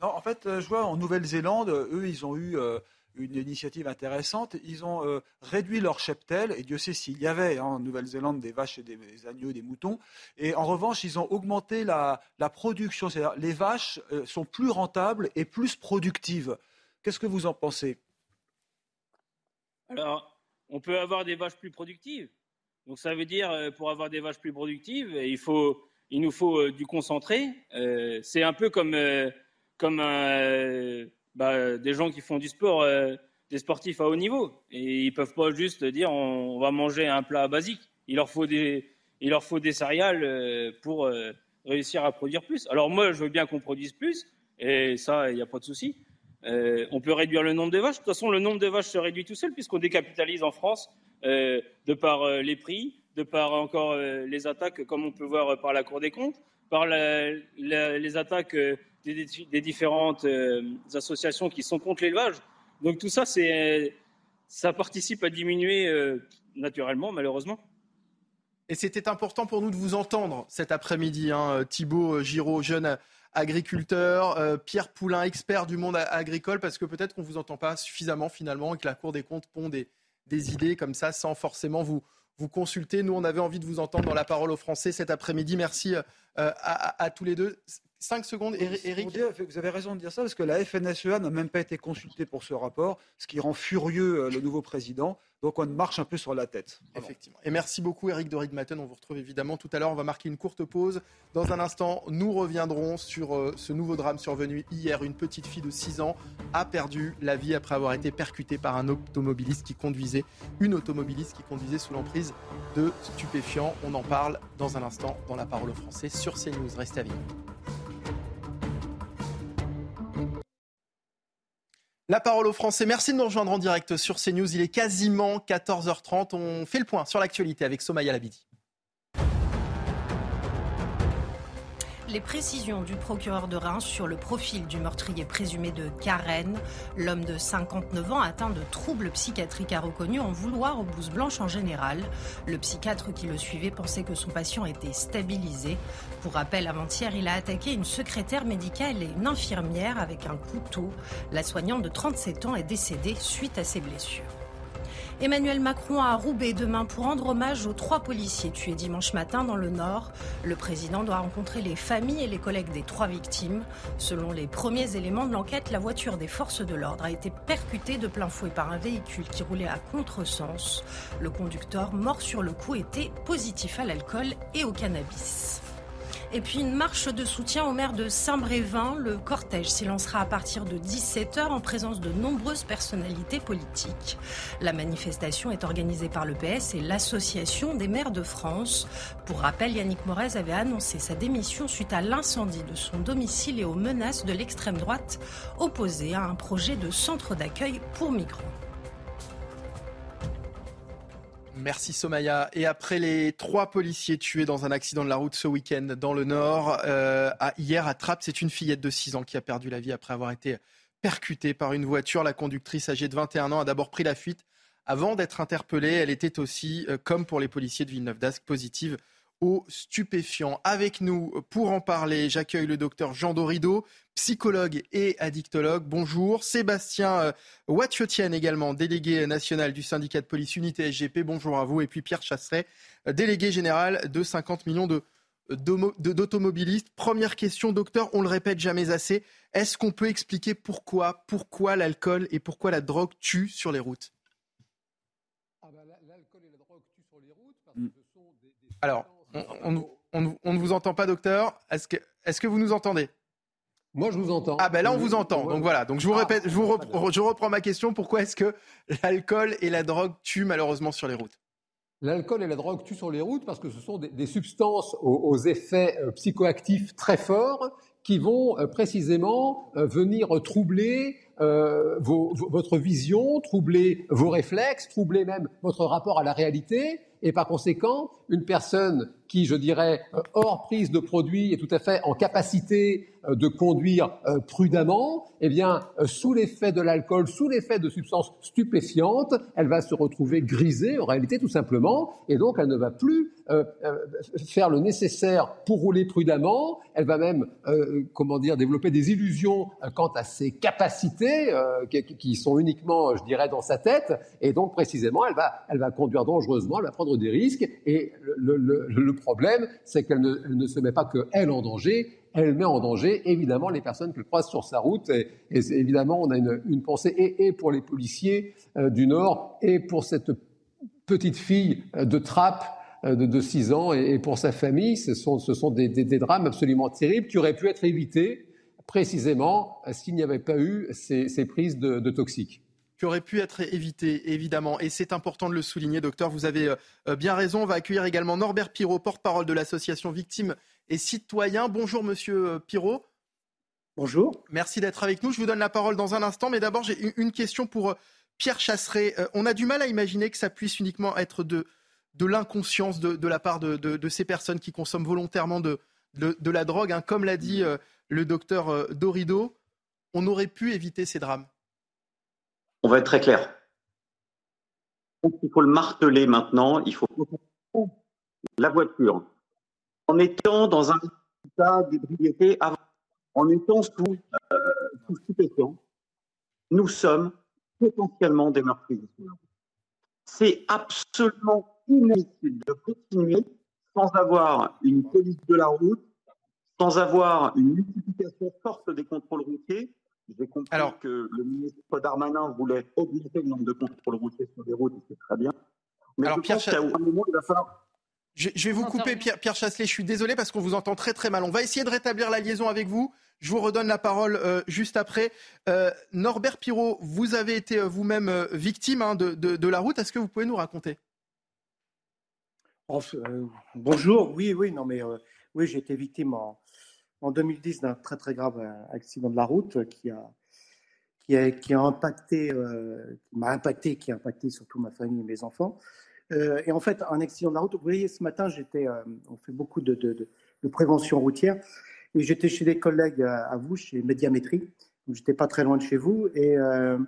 Non, en fait, euh, je vois en Nouvelle-Zélande, eux, ils ont eu euh, une initiative intéressante. Ils ont réduit leur cheptel, et Dieu sait s'il y avait hein, en Nouvelle-Zélande des vaches et des, agneaux, des moutons. Et en revanche, ils ont augmenté la, production. C'est-à-dire, les vaches sont plus rentables et plus productives. Qu'est-ce que vous en pensez? Alors, on peut avoir des vaches plus productives, donc ça veut dire, euh, pour avoir des vaches plus productives, il, faut, il nous faut euh, du concentré. Euh, c'est un peu comme, comme bah, des gens qui font du sport, des sportifs à haut niveau. Et ils ne peuvent pas juste dire on, va manger un plat basique. Il leur faut des, il leur faut des céréales pour réussir à produire plus. Alors moi, je veux bien qu'on produise plus, et ça, il n'y a pas de souci. On peut réduire le nombre de vaches. De toute façon, le nombre de vaches se réduit tout seul puisqu'on décapitalise en France euh, de par euh, les prix, de par encore euh, les attaques, comme on peut voir par la Cour des comptes, par les attaques des, différentes associations qui sont contre l'élevage. Donc tout ça, ça participe à diminuer naturellement, malheureusement. Et c'était important pour nous de vous entendre cet après-midi, hein, Thibaut Giraud, jeune agriculteur, Pierre Poulain, expert du monde agricole, parce que peut-être qu'on ne vous entend pas suffisamment finalement et que la Cour des comptes pond des, idées comme ça sans forcément vous, vous consulter. Nous, on avait envie de vous entendre dans la parole aux Français cet après-midi. Merci euh, à, tous les deux. Cinq secondes, Eric. Vous avez raison de dire ça, parce que la FNSEA n'a même pas été consultée pour ce rapport, ce qui rend furieux euh, le nouveau président. Donc on marche un peu sur la tête. Effectivement. Et merci beaucoup Eric de Matten. On vous retrouve évidemment tout à l'heure. On va marquer une courte pause. Dans un instant, nous reviendrons sur euh, ce nouveau drame survenu hier. Une petite fille de 6 ans a perdu la vie après avoir été percutée par un automobiliste qui conduisait, une automobiliste qui conduisait sous l'emprise de stupéfiants. On en parle dans un instant dans la parole aux Français sur CNews. Restez avec nous. La parole aux Français. Merci de nous rejoindre en direct sur CNews. Il est quasiment 14h30. On fait le point sur l'actualité avec Somaya Labidi. les précisions du procureur de Reims sur le profil du meurtrier présumé de Karen. L'homme de 59 ans atteint de troubles psychiatriques a reconnu en vouloir aux blouses blanches en général. Le psychiatre qui le suivait pensait que son patient était stabilisé. Pour rappel, avant-hier, il a attaqué une secrétaire médicale et une infirmière avec un couteau. La soignante de 37 ans est décédée suite à ses blessures. Emmanuel Macron à Roubaix demain pour rendre hommage aux trois policiers tués dimanche matin dans le Nord. Le président doit rencontrer les familles et les collègues des trois victimes. Selon les premiers éléments de l'enquête, la voiture des forces de l'ordre a été percutée de plein fouet par un véhicule qui roulait à contresens. Le conducteur, mort sur le coup, était positif à l'alcool et au cannabis. Et puis une marche de soutien au maire de Saint-Brévin. Le cortège s'élancera à partir de 17h en présence de nombreuses personnalités politiques. La manifestation est organisée par le PS et l'Association des maires de France. Pour rappel, Yannick Morez avait annoncé sa démission suite à l'incendie de son domicile et aux menaces de l'extrême droite opposée à un projet de centre d'accueil pour migrants. Merci Somaya. Et après les trois policiers tués dans un accident de la route ce week-end dans le Nord, euh, hier à Trappes, c'est une fillette de 6 ans qui a perdu la vie après avoir été percutée par une voiture. La conductrice âgée de 21 ans a d'abord pris la fuite avant d'être interpellée. Elle était aussi, euh, comme pour les policiers de Villeneuve-d'Ascq, positive aux stupéfiants. Avec nous pour en parler, j'accueille le docteur Jean Dorido, psychologue et addictologue. Bonjour. Sébastien euh, Watiotienne également, délégué national du syndicat de police Unité SGP. Bonjour à vous. Et puis Pierre Chasseret, délégué général de 50 millions de d'automobilistes. Première question, docteur, on le répète jamais assez. Est-ce qu'on peut expliquer pourquoi, pourquoi l'alcool et pourquoi la drogue tuent sur les routes? Ah on, ne vous entend pas, docteur. Est-ce que, est que vous nous entendez? Moi, je vous entends. Ah ben là, on vous entend. Donc voilà. Donc je vous ah. répète, je, vous je reprends ma question. Pourquoi est-ce que l'alcool et la drogue tuent malheureusement sur les routes? L'alcool et la drogue tuent sur les routes parce que ce sont des, substances aux, effets euh, psychoactifs très forts qui vont euh, précisément euh, venir troubler votre vision, troubler vos réflexes, troubler même votre rapport à la réalité. Et par conséquent, une personne qui, je dirais, hors prise de produit est tout à fait en capacité euh, de conduire euh, prudemment, eh bien, euh, sous l'effet de l'alcool, sous l'effet de substances stupéfiantes, elle va se retrouver grisée, en réalité, tout simplement, et donc elle ne va plus faire le nécessaire pour rouler prudemment. Elle va même, comment dire, développer des illusions quant à ses capacités qui, sont uniquement, je dirais, dans sa tête, et donc précisément, elle va, elle va conduire dangereusement, elle va prendre des risques, et le, problème, c'est qu'elle ne, se met pas que elle en danger, elle met en danger évidemment les personnes qu'elle croise sur sa route. Et, évidemment, on a une, pensée et, pour les policiers euh, du Nord et pour cette petite fille euh, de trappe euh, de, 6 ans et, pour sa famille. Ce sont, des, drames absolument terribles qui auraient pu être évités précisément s'il n'y avait pas eu ces, prises de toxiques qui auraient pu être évités, évidemment. Et c'est important de le souligner, docteur. Vous avez bien raison. On va accueillir également Norbert Pirot, porte-parole de l'association Victimes et citoyen. Bonjour, monsieur euh, Pirot. Bonjour. Merci d'être avec nous. Je vous donne la parole dans un instant, mais d'abord, j'ai une question pour euh, Pierre Chasseret. Euh, on a du mal à imaginer que ça puisse uniquement être de, de l'inconscience de, la part de, ces personnes qui consomment volontairement de, de, la drogue. Hein. Comme l'a dit le docteur Dorido, on aurait pu éviter ces drames. On va être très clair. Il faut le marteler maintenant. Il faut la voiture en étant dans un état d'ébriété avant, en étant sous, euh, sous stupéfiant, nous sommes potentiellement des meurtriers. C'est absolument inutile de continuer sans avoir une police de la route, sans avoir une multiplication forte des contrôles routiers. J'ai compris Alors, que le ministre Darmanin voulait augmenter le nombre de contrôles routiers sur les routes, c'est très bien. Mais alors, je Pierre pense qu'à un moment, il va falloir je, vais vous couper, Pierre, Pierre, Chasselet. Je suis désolé parce qu'on vous entend très très mal. On va essayer de rétablir la liaison avec vous. Je vous redonne la parole euh, juste après. Euh, Norbert Pirot, vous avez été euh, vous-même victime hein, de, la route. Est-ce que vous pouvez nous raconter? Bonjour. Oui, oui, non, mais oui, j'ai été victime en, en 2010 d'un très très grave accident de la route qui a qui a, qui a impacté, qui m'a impacté, qui a impacté surtout ma famille et mes enfants. Euh, et en fait, un accident de la route, vous voyez, ce matin, j'étais, euh, on fait beaucoup de, de, prévention routière, et j'étais chez des collègues à, vous, chez Médiamétrie, donc j'étais pas très loin de chez vous, et euh,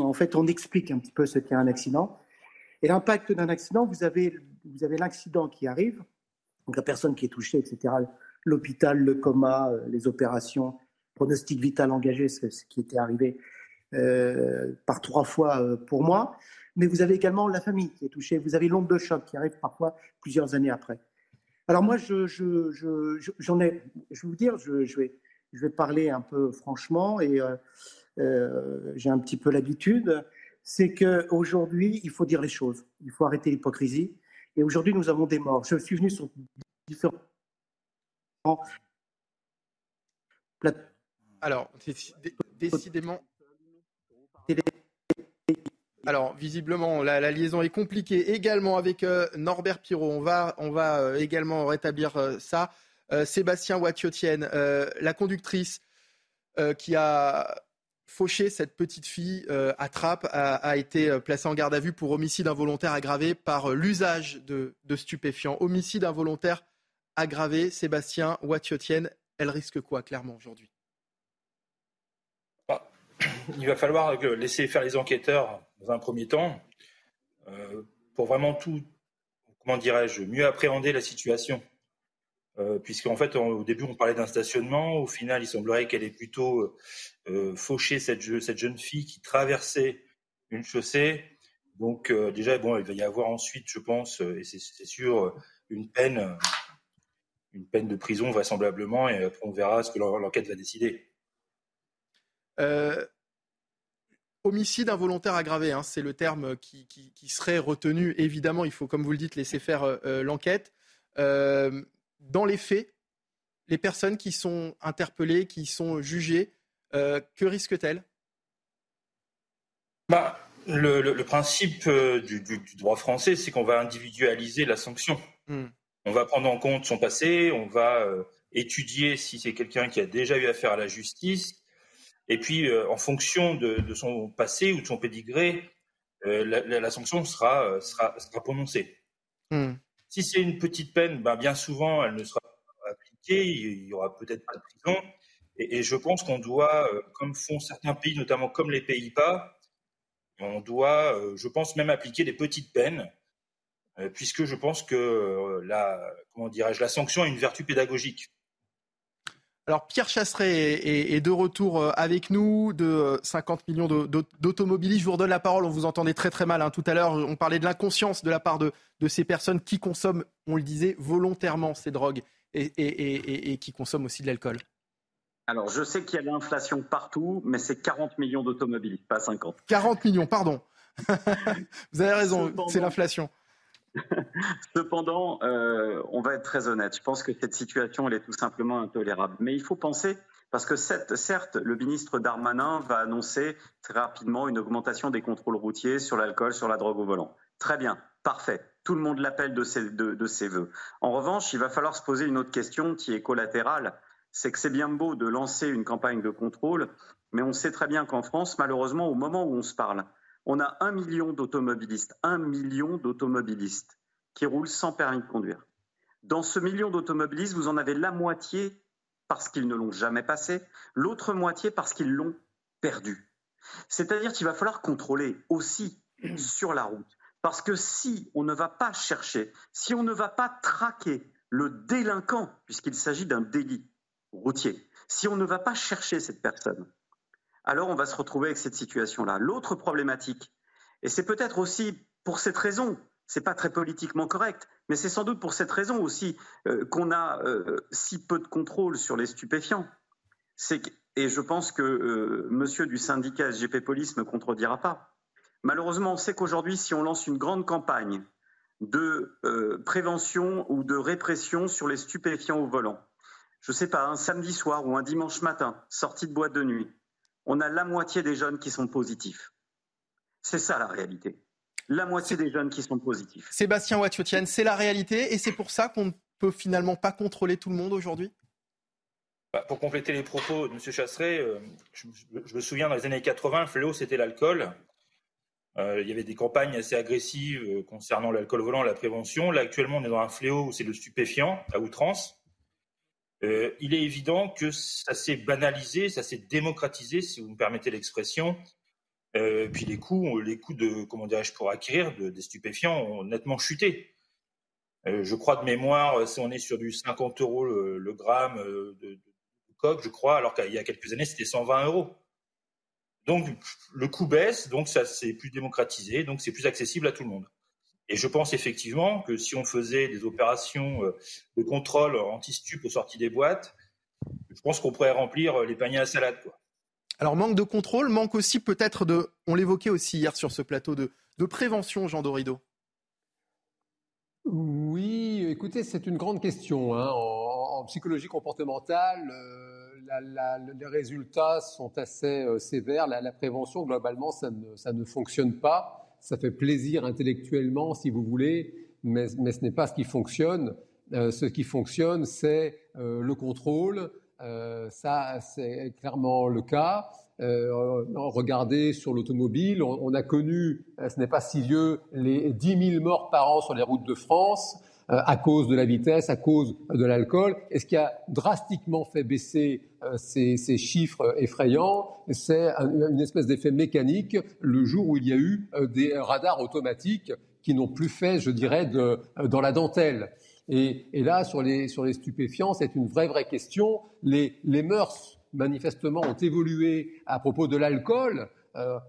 en fait, on explique un petit peu ce qu'est un accident. Et l'impact d'un accident, vous avez, vous avez l'accident qui arrive, donc la personne qui est touchée, etc., l'hôpital, le coma, les opérations, pronostic vital engagé, ce qui était arrivé par trois fois pour moi mais vous avez également la famille qui est touchée, vous avez l'onde de choc qui arrive parfois plusieurs années après. Alors moi, je, je, je, j'en ai, je vais vous dire, je, vais, je vais parler un peu franchement et euh, euh, j'ai un petit peu l'habitude, c'est qu'aujourd'hui, il faut dire les choses, il faut arrêter l'hypocrisie. Et aujourd'hui, nous avons des morts. Je suis venu sur différents alors, décidément, alors, visiblement, la, liaison est compliquée également avec euh, Norbert Pirot. On va, on va euh, également rétablir euh, ça. Sébastien Watiotienne, la conductrice qui a fauché cette petite fille à Trappes, a, été placée en garde à vue pour homicide involontaire aggravé par l'usage de, stupéfiants. Homicide involontaire aggravé, Sébastien Watiotienne, elle risque quoi clairement aujourd'hui? Ah, Il va falloir laisser faire les enquêteurs dans un premier temps, euh, pour vraiment tout, comment dirais-je, mieux appréhender la situation. Euh, Puisqu'en fait, au début, on parlait d'un stationnement. Au final, il semblerait qu'elle ait plutôt euh, fauché cette, cette, jeune fille qui traversait une chaussée. Donc, euh, déjà, bon, il va y avoir ensuite, je pense, et c'est sûr, une peine, une peine de prison vraisemblablement, et après, on verra ce que l'enquête va décider. Euh, Homicide involontaire aggravé, hein, c'est le terme qui, serait retenu. Évidemment, il faut, comme vous le dites, laisser faire euh, euh, l'enquête. Euh, dans les faits, les personnes qui sont interpellées, qui sont jugées, que risquent-elles? Bah, le, principe euh, du, droit français, c'est qu'on va individualiser la sanction. Hmm. On va prendre en compte son passé, on va euh, étudier si c'est quelqu'un qui a déjà eu affaire à la justice, et puis euh, en fonction de, son passé ou de son pédigré, la, sanction sera, sera, prononcée. Hmm. Si c'est une petite peine, ben, bien souvent, elle ne sera pas appliquée, il y aura peut-être pas de prison. Et, et je pense qu'on doit, comme font certains pays, notamment comme les Pays-Bas, on doit, euh, je pense, même appliquer des petites peines, euh, puisque je pense que euh, la, comment dirais-je, la sanction a une vertu pédagogique. Alors Pierre Chasseret est, de retour avec nous, de 50 millions d'automobilistes. Je vous redonne la parole, on vous entendait très très mal hein. tout à l'heure. On parlait de l'inconscience de la part de, ces personnes qui consomment, on le disait, volontairement ces drogues et qui consomment aussi de l'alcool. Alors, je sais qu'il y a l'inflation partout, mais c'est 40 millions d'automobiles, pas 50. 40 millions, pardon. Vous avez raison, c'est l'inflation. Cependant, euh, on va être très honnête. Je pense que cette situation, elle est tout simplement intolérable. Mais il faut penser, parce que certes, le ministre Darmanin va annoncer très rapidement une augmentation des contrôles routiers sur l'alcool, sur la drogue au volant. Très bien, parfait. Tout le monde l'appelle de ses, de ses voeux. En revanche, il va falloir se poser une autre question qui est collatérale c'est que c'est bien beau de lancer une campagne de contrôle, mais on sait très bien qu'en France, malheureusement, au moment où on se parle, on a un million d'automobilistes, un million d'automobilistes qui roulent sans permis de conduire. Dans ce million d'automobilistes, vous en avez la moitié parce qu'ils ne l'ont jamais passé, l'autre moitié parce qu'ils l'ont perdu. C'est-à-dire qu'il va falloir contrôler aussi sur la route. Parce que si on ne va pas chercher, si on ne va pas traquer le délinquant, puisqu'il s'agit d'un délit, routier. Si on ne va pas chercher cette personne, alors on va se retrouver avec cette situation-là. L'autre problématique, et c'est peut-être aussi pour cette raison, c'est pas très politiquement correct, mais c'est sans doute pour cette raison aussi euh, qu'on a euh, si peu de contrôle sur les stupéfiants. et je pense que euh, monsieur du syndicat SGP Police ne me contredira pas. Malheureusement, on sait qu'aujourd'hui, si on lance une grande campagne de prévention ou de répression sur les stupéfiants au volant, je ne sais pas, un samedi soir ou un dimanche matin, sortie de boîte de nuit, on a la moitié des jeunes qui sont positifs. C'est ça la réalité. La moitié des jeunes qui sont positifs. Sébastien Watiotienne, c'est la réalité et c'est pour ça qu'on ne peut finalement pas contrôler tout le monde aujourd'hui? Bah, Pour compléter les propos de M. Chasseret, euh, je, me souviens dans les années 80, le fléau c'était l'alcool. Euh, il y avait des campagnes assez agressives euh, concernant l'alcool volant, la prévention. Là actuellement on est dans un fléau où c'est le stupéfiant à outrance. Euh, il est évident que ça s'est banalisé, ça s'est démocratisé, si vous me permettez l'expression. Euh, puis les coûts, les coûts de, comment dirais-je, pour acquérir des stupéfiants ont nettement chuté. Euh, je crois de mémoire, si on est sur du 50 euros le, gramme de, de, coque, je crois, alors qu'il y a quelques années, c'était 120 euros. Donc le coût baisse, donc ça s'est plus démocratisé, donc c'est plus accessible à tout le monde. Et je pense effectivement que si on faisait des opérations euh, de contrôle anti-stup aux sorties des boîtes, je pense qu'on pourrait remplir euh, les paniers à salade. Alors manque de contrôle, manque aussi peut-être de, on l'évoquait aussi hier sur ce plateau, de, de prévention, Jean Dorido. Oui, écoutez, c'est une grande question. Hein. En, psychologie comportementale, euh, les résultats sont assez sévères. La, prévention, globalement, ça ça ne fonctionne pas ça fait plaisir intellectuellement, si vous voulez, mais, ce n'est pas ce qui fonctionne. Euh, ce qui fonctionne, c'est euh, le contrôle. Euh, ça, c'est clairement le cas. regardez sur l'automobile, on, a connu, ce n'est pas si vieux, les 10 000 morts par an sur les routes de France. Euh, à cause de la vitesse, à cause de l'alcool. Et ce qui a drastiquement fait baisser euh, ces, chiffres effrayants, c'est une espèce d'effet mécanique le jour où il y a eu euh, des radars automatiques qui n'ont plus fait, je dirais, dans la dentelle. Et, là, sur les, stupéfiants, c'est une vraie, vraie question. Les, les mœurs, manifestement, ont évolué à propos de l'alcool.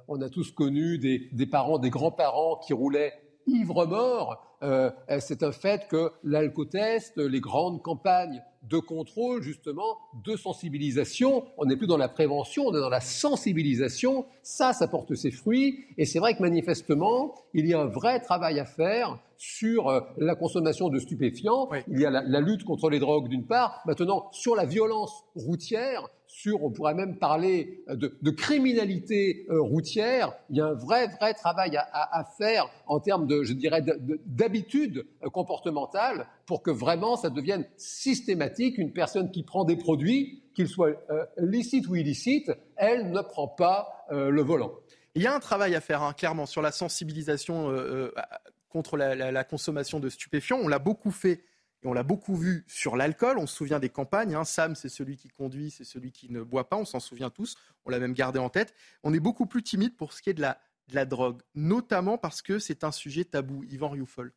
on a tous connu des, des parents, des grands-parents qui roulaient ivres-morts euh, c'est un fait que l'alcotest, les grandes campagnes de contrôle, justement, de sensibilisation, on n'est plus dans la prévention, on est dans la sensibilisation, ça, ça porte ses fruits, et c'est vrai que manifestement, il y a un vrai travail à faire sur euh, la consommation de stupéfiants, il y a la, lutte contre les drogues d'une part, maintenant sur la violence routière, sur, on pourrait même parler de, criminalité routière. Il y a un vrai, vrai travail à, faire en termes de, je dirais, d'habitude comportementale pour que vraiment ça devienne systématique. Une personne qui prend des produits, qu'ils soient licites ou illicites, elle ne prend pas le volant. Il y a un travail à faire, hein, clairement, sur la sensibilisation contre la, consommation de stupéfiants. On l'a beaucoup fait et on l'a beaucoup vu sur l'alcool. On se souvient des campagnes. Hein. Sam, c'est celui qui conduit, c'est celui qui ne boit pas. On s'en souvient tous. On l'a même gardé en tête. On est beaucoup plus timide pour ce qui est de la, drogue, notamment parce que c'est un sujet tabou. Yvan Rioufol.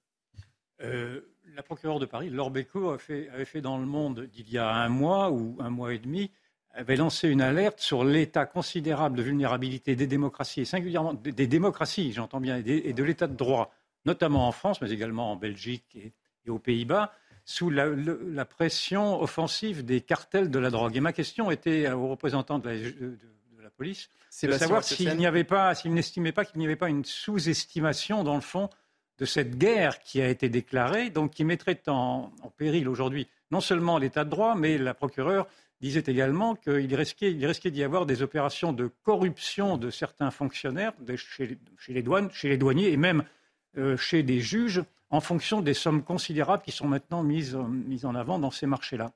Euh, la procureure de Paris, Laure Béco, avait fait dans Le Monde d'il y a un mois ou un mois et demi, avait lancé une alerte sur l'état considérable de vulnérabilité des démocraties, et singulièrement des démocraties, j'entends bien, et de l'état de droit notamment en France, mais également en Belgique et, aux Pays-Bas, sous la, pression offensive des cartels de la drogue. Et ma question était aux représentants de la, police de savoir s'il n'y avait pas, s'ils n'estimaient pas qu'il n'y avait pas une sous-estimation, dans le fond, de cette guerre qui a été déclarée, donc qui mettrait en, péril aujourd'hui non seulement l'état de droit, mais la procureure disait également qu'il risquait, risquait d'y avoir des opérations de corruption de certains fonctionnaires chez, les douanes, chez les douaniers et même euh, chez des juges en fonction des sommes considérables qui sont maintenant mises, en avant dans ces marchés-là.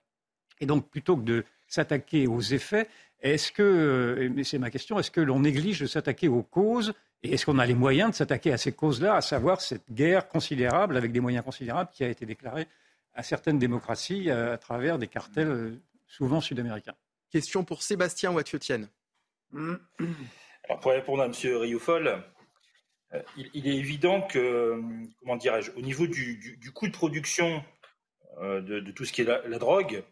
Et donc, plutôt que de s'attaquer aux effets, est-ce que, euh, c'est ma question, est-ce que l'on néglige de s'attaquer aux causes et est-ce qu'on a les moyens de s'attaquer à ces causes-là, à savoir cette guerre considérable, avec des moyens considérables, qui a été déclarée à certaines démocraties à, travers des cartels euh, souvent sud-américains? Question pour Sébastien Watiotienne. Alors pour répondre à M. Rioufol, euh, il, est évident que, comment dirais-je, au niveau du, coût de production euh, de, tout ce qui est la, drogue,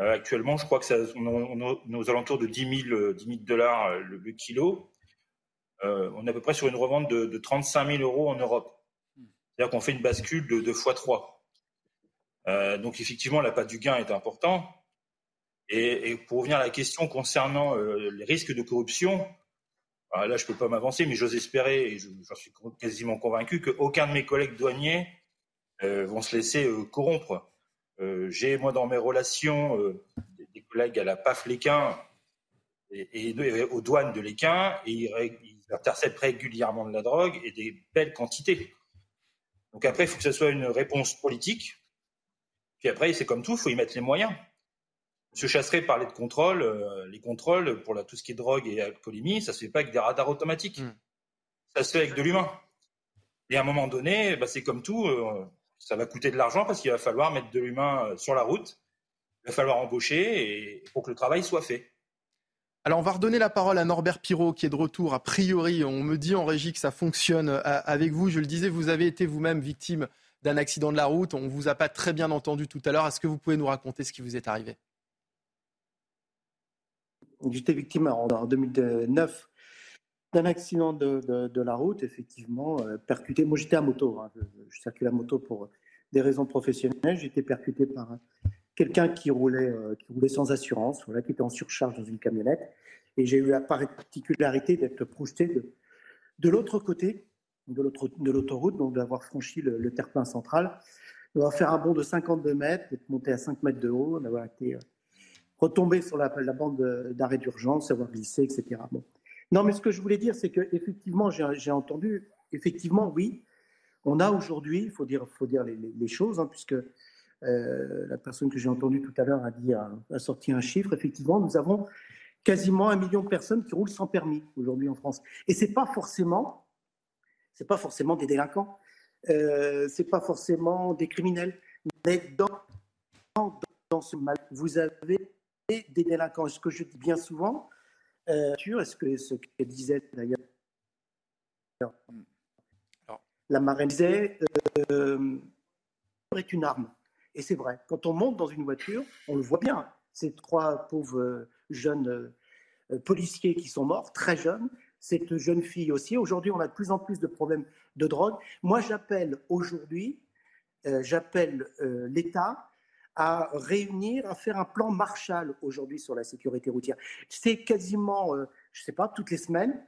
euh, actuellement, je crois que ça, on, est aux alentours de 10 000, dollars le, kilo. on est à peu près sur une revente de, 35 000 euros en Europe. C'est-à-dire qu'on fait une bascule de 2 fois 3. donc effectivement, la pâte du gain est important. Et, pour revenir à la question concernant les risques de corruption, là, je ne peux pas m'avancer, mais j'ose espérer, et j'en suis quasiment convaincu, qu'aucun de mes collègues douaniers euh, vont se laisser euh, corrompre. Euh, j'ai, moi, dans mes relations, des collègues à la PAF Léquin et, aux douanes de Léquin, et ils, interceptent régulièrement de la drogue et des belles quantités. Donc après, il faut que ce soit une réponse politique. Puis après, c'est comme tout, il faut y mettre les moyens. M. Chasseret parlait de contrôle. Euh, les contrôles pour tout ce qui est drogue et alcoolémie, ça se fait pas avec des radars automatiques. Hmm. Ça se fait avec de l'humain. Et à un moment donné, bah, c'est comme tout, euh, ça va coûter de l'argent parce qu'il va falloir mettre de l'humain euh, sur la route. Il va falloir embaucher et pour que le travail soit fait. Alors on va redonner la parole à Norbert Pirot qui est de retour. A priori, on me dit en régie que ça fonctionne avec vous. Je le disais, vous avez été vous-même victime d'un accident de la route. On ne vous a pas très bien entendu tout à l'heure. Est-ce que vous pouvez nous raconter ce qui vous est arrivé? J'étais victime en, 2009 d'un accident de, la route, effectivement, euh, percuté. Moi, j'étais à moto. Hein, je, circulais à moto pour des raisons professionnelles. J'étais percuté par quelqu'un qui roulait, euh, qui roulait sans assurance, voilà, qui était en surcharge dans une camionnette. Et j'ai eu la particularité d'être projeté de, de l'autre côté de l'autoroute, donc d'avoir franchi le, le terre-plein central, d'avoir fait un bond de 52 mètres, d'être monté à 5 mètres de haut, d'avoir été euh, retomber sur la, bande d'arrêt d'urgence, avoir glissé, etc. Bon. Non, mais ce que je voulais dire, c'est qu'effectivement, j'ai entendu, effectivement, oui, on a aujourd'hui, il faut dire, faut dire les, choses, hein, puisque euh, la personne que j'ai entendue tout à l'heure a, dit, a, sorti un chiffre, effectivement, nous avons quasiment un million de personnes qui roulent sans permis aujourd'hui en France. Et c'est pas forcément, pas forcément des délinquants, euh, c'est pas forcément des criminels, mais dans, dans, dans ce mal, vous avez des délinquants. Ce que je dis bien souvent, euh, est-ce que ce que disait d'ailleurs la marraine disait, euh, est une arme. Et c'est vrai. Quand on monte dans une voiture, on le voit bien. Ces trois pauvres euh, jeunes euh, policiers qui sont morts, très jeunes, cette jeune fille aussi. Aujourd'hui, on a de plus en plus de problèmes de drogue. Moi, j'appelle aujourd'hui, j'appelle l'État à réunir, à faire un plan Marshall aujourd'hui sur la sécurité routière. C'est quasiment, euh, je ne sais pas, toutes les semaines,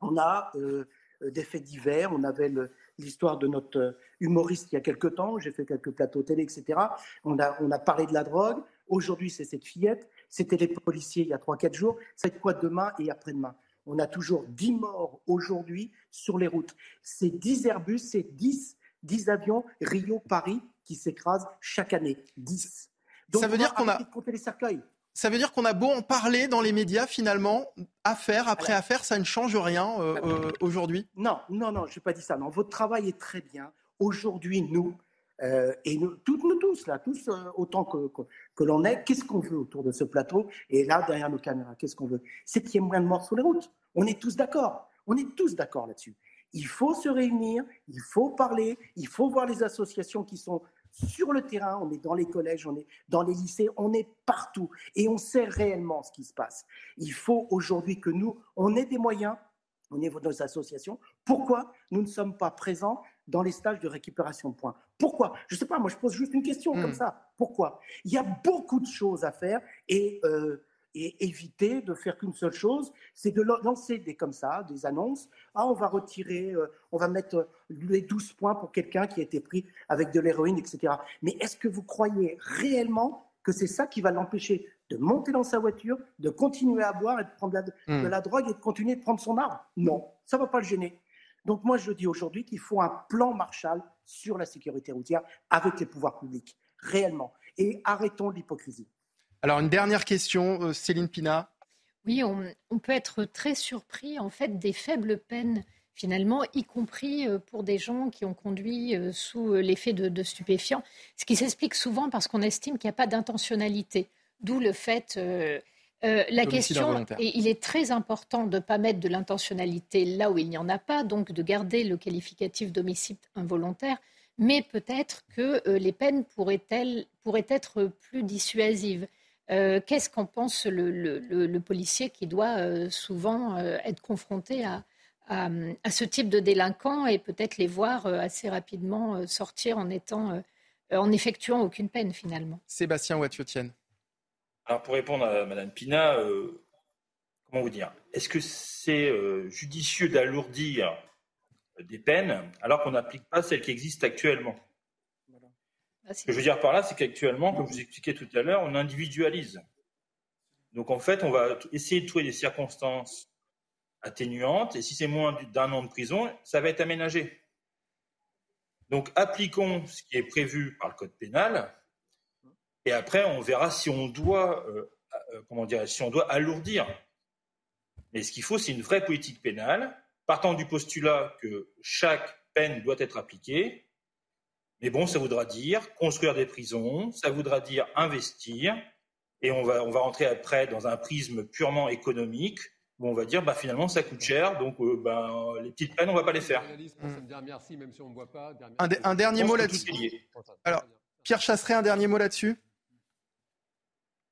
on a euh, des faits divers. On avait l'histoire de notre euh, humoriste il y a quelques temps. J'ai fait quelques plateaux télé, etc. On a, on a parlé de la drogue. Aujourd'hui, c'est cette fillette. C'était les policiers il y a 3-4 jours. Être quoi demain et après-demain? On a toujours 10 morts aujourd'hui sur les routes. C'est 10 Airbus, c'est 10, 10 avions Rio-Paris qui s'écrasent chaque année. 10. Donc, ça veut dire qu'on a. Compter les cercueils. Ça veut dire qu'on a beau en parler dans les médias, finalement, affaire après affaire, ça ne change rien euh, euh, aujourd'hui? Non, non, non, je n'ai pas dit ça. Non, votre travail est très bien. Aujourd'hui, nous, euh, et nous, toutes, nous tous, là, tous autant que, que, l'on est, qu'est-ce qu'on veut autour de ce plateau? Et là, derrière nos caméras, qu'est-ce qu'on veut? C'est qu'il y ait moins de morts sur les routes. On est tous d'accord. On est tous d'accord là-dessus. Il faut se réunir, il faut parler, il faut voir les associations qui sont sur le terrain, on est dans les collèges, on est dans les lycées, on est partout et on sait réellement ce qui se passe. Il faut aujourd'hui que nous, on ait des moyens au niveau de nos associations. Pourquoi nous ne sommes pas présents dans les stages de récupération de points? Pourquoi? Je ne sais pas, moi je pose juste une question comme hmm. ça. Pourquoi? Il y a beaucoup de choses à faire et euh, et éviter de faire qu'une seule chose, c'est de lancer des comme ça, des annonces. Ah, on va retirer, euh, on va mettre euh, les 12 points pour quelqu'un qui a été pris avec de l'héroïne, etc. Mais est-ce que vous croyez réellement que c'est ça qui va l'empêcher de monter dans sa voiture, de continuer à boire et de prendre de hmm. la drogue et de continuer de prendre son arme? Non, ça ne va pas le gêner. Donc moi, je dis aujourd'hui qu'il faut un plan Marshall sur la sécurité routière avec les pouvoirs publics, réellement. Et arrêtons l'hypocrisie. Alors, une dernière question, euh, Céline Pina. Oui, on, peut être très surpris en fait des faibles peines finalement, y compris euh, pour des gens qui ont conduit euh, sous l'effet de, stupéfiants, ce qui s'explique souvent parce qu'on estime qu'il n'y a pas d'intentionnalité, d'où le fait... la question, et il est très important de ne pas mettre de l'intentionnalité là où il n'y en a pas, donc de garder le qualificatif d'homicide involontaire, mais peut-être que les peines pourraient, pourraient être plus dissuasives. Euh, qu'est-ce qu'en pense le, policier qui doit euh, souvent euh, être confronté à, ce type de délinquants et peut-être les voir assez rapidement sortir en étant, en effectuant aucune peine finalement? Sébastien Ouatiotienne. Alors pour répondre à Madame Pina, comment vous dire? Est-ce que c'est judicieux d'alourdir des peines alors qu'on n'applique pas celles qui existent actuellement? Ah, Ce que je veux dire par là, c'est qu'actuellement, comme je vous expliquais tout à l'heure, on individualise. Donc en fait, on va essayer de trouver des circonstances atténuantes, et si c'est moins d'un an de prison, ça va être aménagé. Donc appliquons ce qui est prévu par le code pénal, et après on verra si on doit, euh, euh, comment dire, si on doit alourdir. Mais ce qu'il faut, c'est une vraie politique pénale, partant du postulat que chaque peine doit être appliquée, mais bon, ça voudra dire construire des prisons, ça voudra dire investir, et on va, on va rentrer après dans un prisme purement économique, où on va dire, bah, finalement, ça coûte cher, donc euh, ben, les petites peines, on ne va pas les faire. Un, dernier mot là-dessus. Alors, Pierre Chasseret, un dernier mot là-dessus?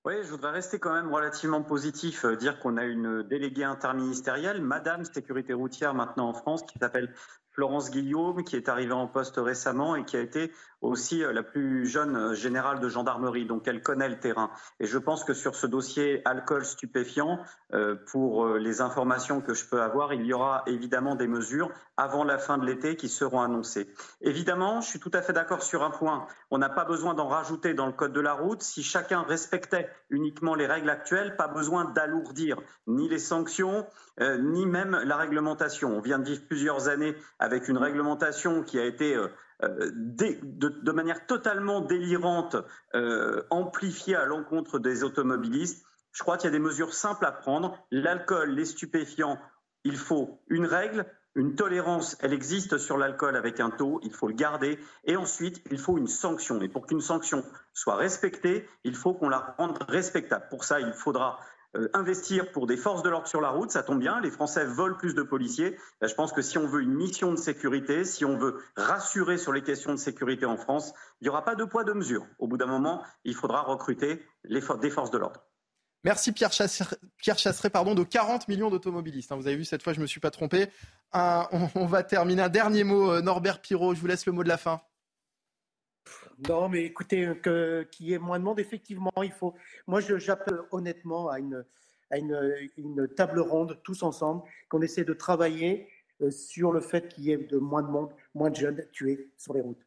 Oui, je voudrais rester quand même relativement positif, euh, dire qu'on a une déléguée interministérielle, Madame Sécurité routière maintenant en France, qui s'appelle Florence Guillaume, qui est arrivée en poste récemment et qui a été aussi euh, la plus jeune euh, générale de gendarmerie, donc elle connaît le terrain. Et je pense que sur ce dossier alcool stupéfiant, euh, pour les informations que je peux avoir, il y aura évidemment des mesures avant la fin de l'été qui seront annoncées. Évidemment, je suis tout à fait d'accord sur un point. On n'a pas besoin d'en rajouter dans le code de la route. Si chacun respectait uniquement les règles actuelles, pas besoin d'alourdir ni les sanctions, ni même la réglementation. On vient de vivre plusieurs années avec une réglementation qui a été de, manière totalement délirante, euh, amplifiée à l'encontre des automobilistes. Je crois qu'il y a des mesures simples à prendre. L'alcool, les stupéfiants, il faut une règle, une tolérance, elle existe sur l'alcool avec un taux, il faut le garder. Et ensuite, il faut une sanction. Et pour qu'une sanction soit respectée, il faut qu'on la rende respectable. Pour ça, il faudra euh, investir pour des forces de l'ordre sur la route, ça tombe bien, les Français veulent plus de policiers. je pense que si on veut une mission de sécurité, si on veut rassurer sur les questions de sécurité en France, il n'y aura pas de poids, de mesure. Au bout d'un moment, il faudra recruter des forces de l'ordre. Merci Pierre Chasseret, pardon, de 40 millions d'automobilistes. Hein. Vous avez vu, cette fois, je ne me suis pas trompé. on, va terminer. Un dernier mot, euh, Norbert Pirot, je vous laisse le mot de la fin. Non, mais écoutez, qu'il y ait moins de monde, effectivement, il faut. Moi, j'appelle honnêtement à une, à une, table ronde, tous ensemble, qu'on essaie de travailler euh, sur le fait qu'il y ait de moins de monde, moins de jeunes tués sur les routes.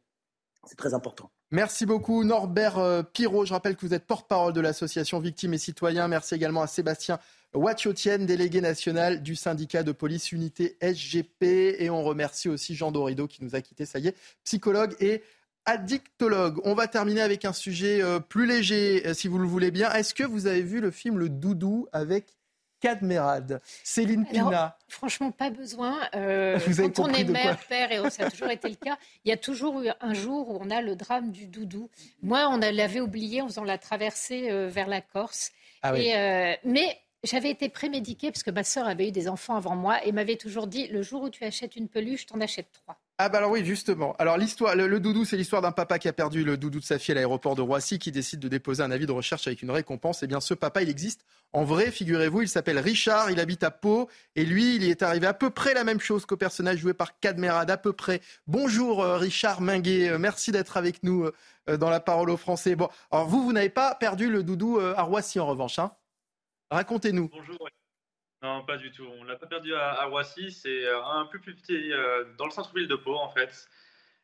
C'est très important. Merci beaucoup Norbert euh, Pirot. Je rappelle que vous êtes porte-parole de l'association Victimes et Citoyens. Merci également à Sébastien Watiotienne, délégué national du syndicat de police unité SGP. Et on remercie aussi Jean Dorido qui nous a quittés, ça y est, psychologue et addictologue. On va terminer avec un sujet euh, plus léger, euh, si vous le voulez bien. Est-ce que vous avez vu le film Le Doudou avec Cadmerade? Céline Pina Franchement, pas besoin. Euh, quand on est mère, père, et ça a toujours été le cas, il y a toujours eu un jour où on a le drame du doudou. Moi, on l'avait oublié en faisant la traversée vers la Corse. Ah mais j'avais été prémédiquée parce que ma sœur avait eu des enfants avant moi et m'avait toujours dit le jour où tu achètes une peluche, t'en achètes trois. Ah bah alors oui, justement. Alors l'histoire, le, doudou, c'est l'histoire d'un papa qui a perdu le doudou de sa fille à l'aéroport de Roissy, qui décide de déposer un avis de recherche avec une récompense. Eh bien, ce papa, il existe en vrai, figurez-vous. Il s'appelle Richard, il habite à Pau, et lui, il est arrivé à peu près la même chose qu'au personnage joué par Cadmerade, à peu près. Bonjour euh, Richard Minguet, euh, merci d'être avec nous euh, dans la parole aux Français. Bon, alors vous, vous n'avez pas perdu le doudou à Roissy en revanche, hein? Racontez-nous. Bonjour. Non, pas du tout. On l'a pas perdu à, Roissy. C'est euh, un peu plus petit euh, dans le centre-ville de Pau, en fait.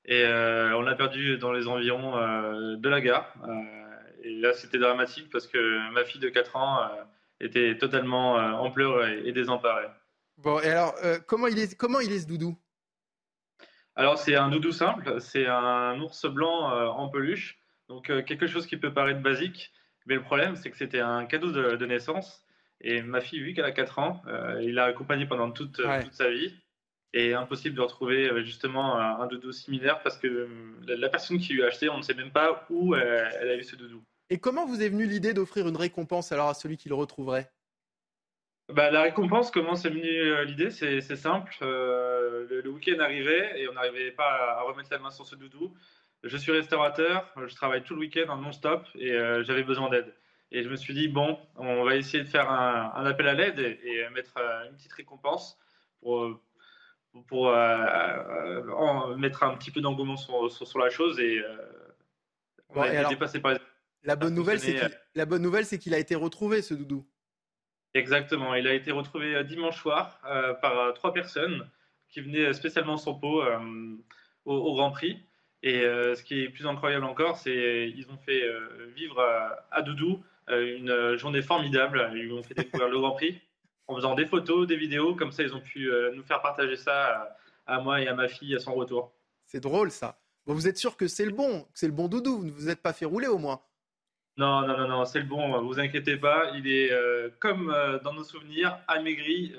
Et euh, on l'a perdu dans les environs de la gare. et là, c'était dramatique parce que ma fille de 4 ans était totalement en pleurs et, désemparée. Bon, et alors, comment, il est, comment il est ce doudou? Alors, c'est un doudou simple. C'est un ours blanc en peluche. Donc, quelque chose qui peut paraître basique. Mais le problème, c'est que c'était un cadeau de, naissance. Et ma fille, vu qu'elle a 4 ans, euh, il l'a accompagnée pendant toute, toute, sa vie. Et impossible de retrouver euh, justement un, doudou similaire parce que euh, la, personne qui lui a acheté, on ne sait même pas où elle, a eu ce doudou. Et comment vous est venue l'idée d'offrir une récompense alors à celui qui le retrouverait? Bah, la récompense, comment c'est venu l'idée? C'est simple. le, le week-end arrivait et on n'arrivait pas à remettre la main sur ce doudou je suis restaurateur, je travaille tout le week-end en non-stop et euh, j'avais besoin d'aide. Et je me suis dit, bon, on va essayer de faire un, appel à l'aide et, mettre euh, une petite récompense pour, pour euh, mettre un petit peu d'engouement sur, sur, la chose et, on alors, par La bonne, nouvelle, c'est la bonne nouvelle, c'est qu'il a été retrouvé, ce doudou. Exactement, il a été retrouvé dimanche soir par trois personnes qui venaient spécialement sur Pau au Grand Prix. Et euh, ce qui est plus incroyable encore, c'est qu'ils ont fait euh, vivre à, Doudou euh, une journée formidable. Ils ont fait découvrir le Grand Prix en faisant des photos, des vidéos. Comme ça, ils ont pu nous faire partager ça à, moi et à ma fille à son retour. C'est drôle ça. vous êtes sûr que c'est le bon, que c'est le bon Doudou Vous ne vous êtes pas fait rouler au moins non, non, non, non, c'est le bon. Vous inquiétez pas. Il est comme dans nos souvenirs, amaigri.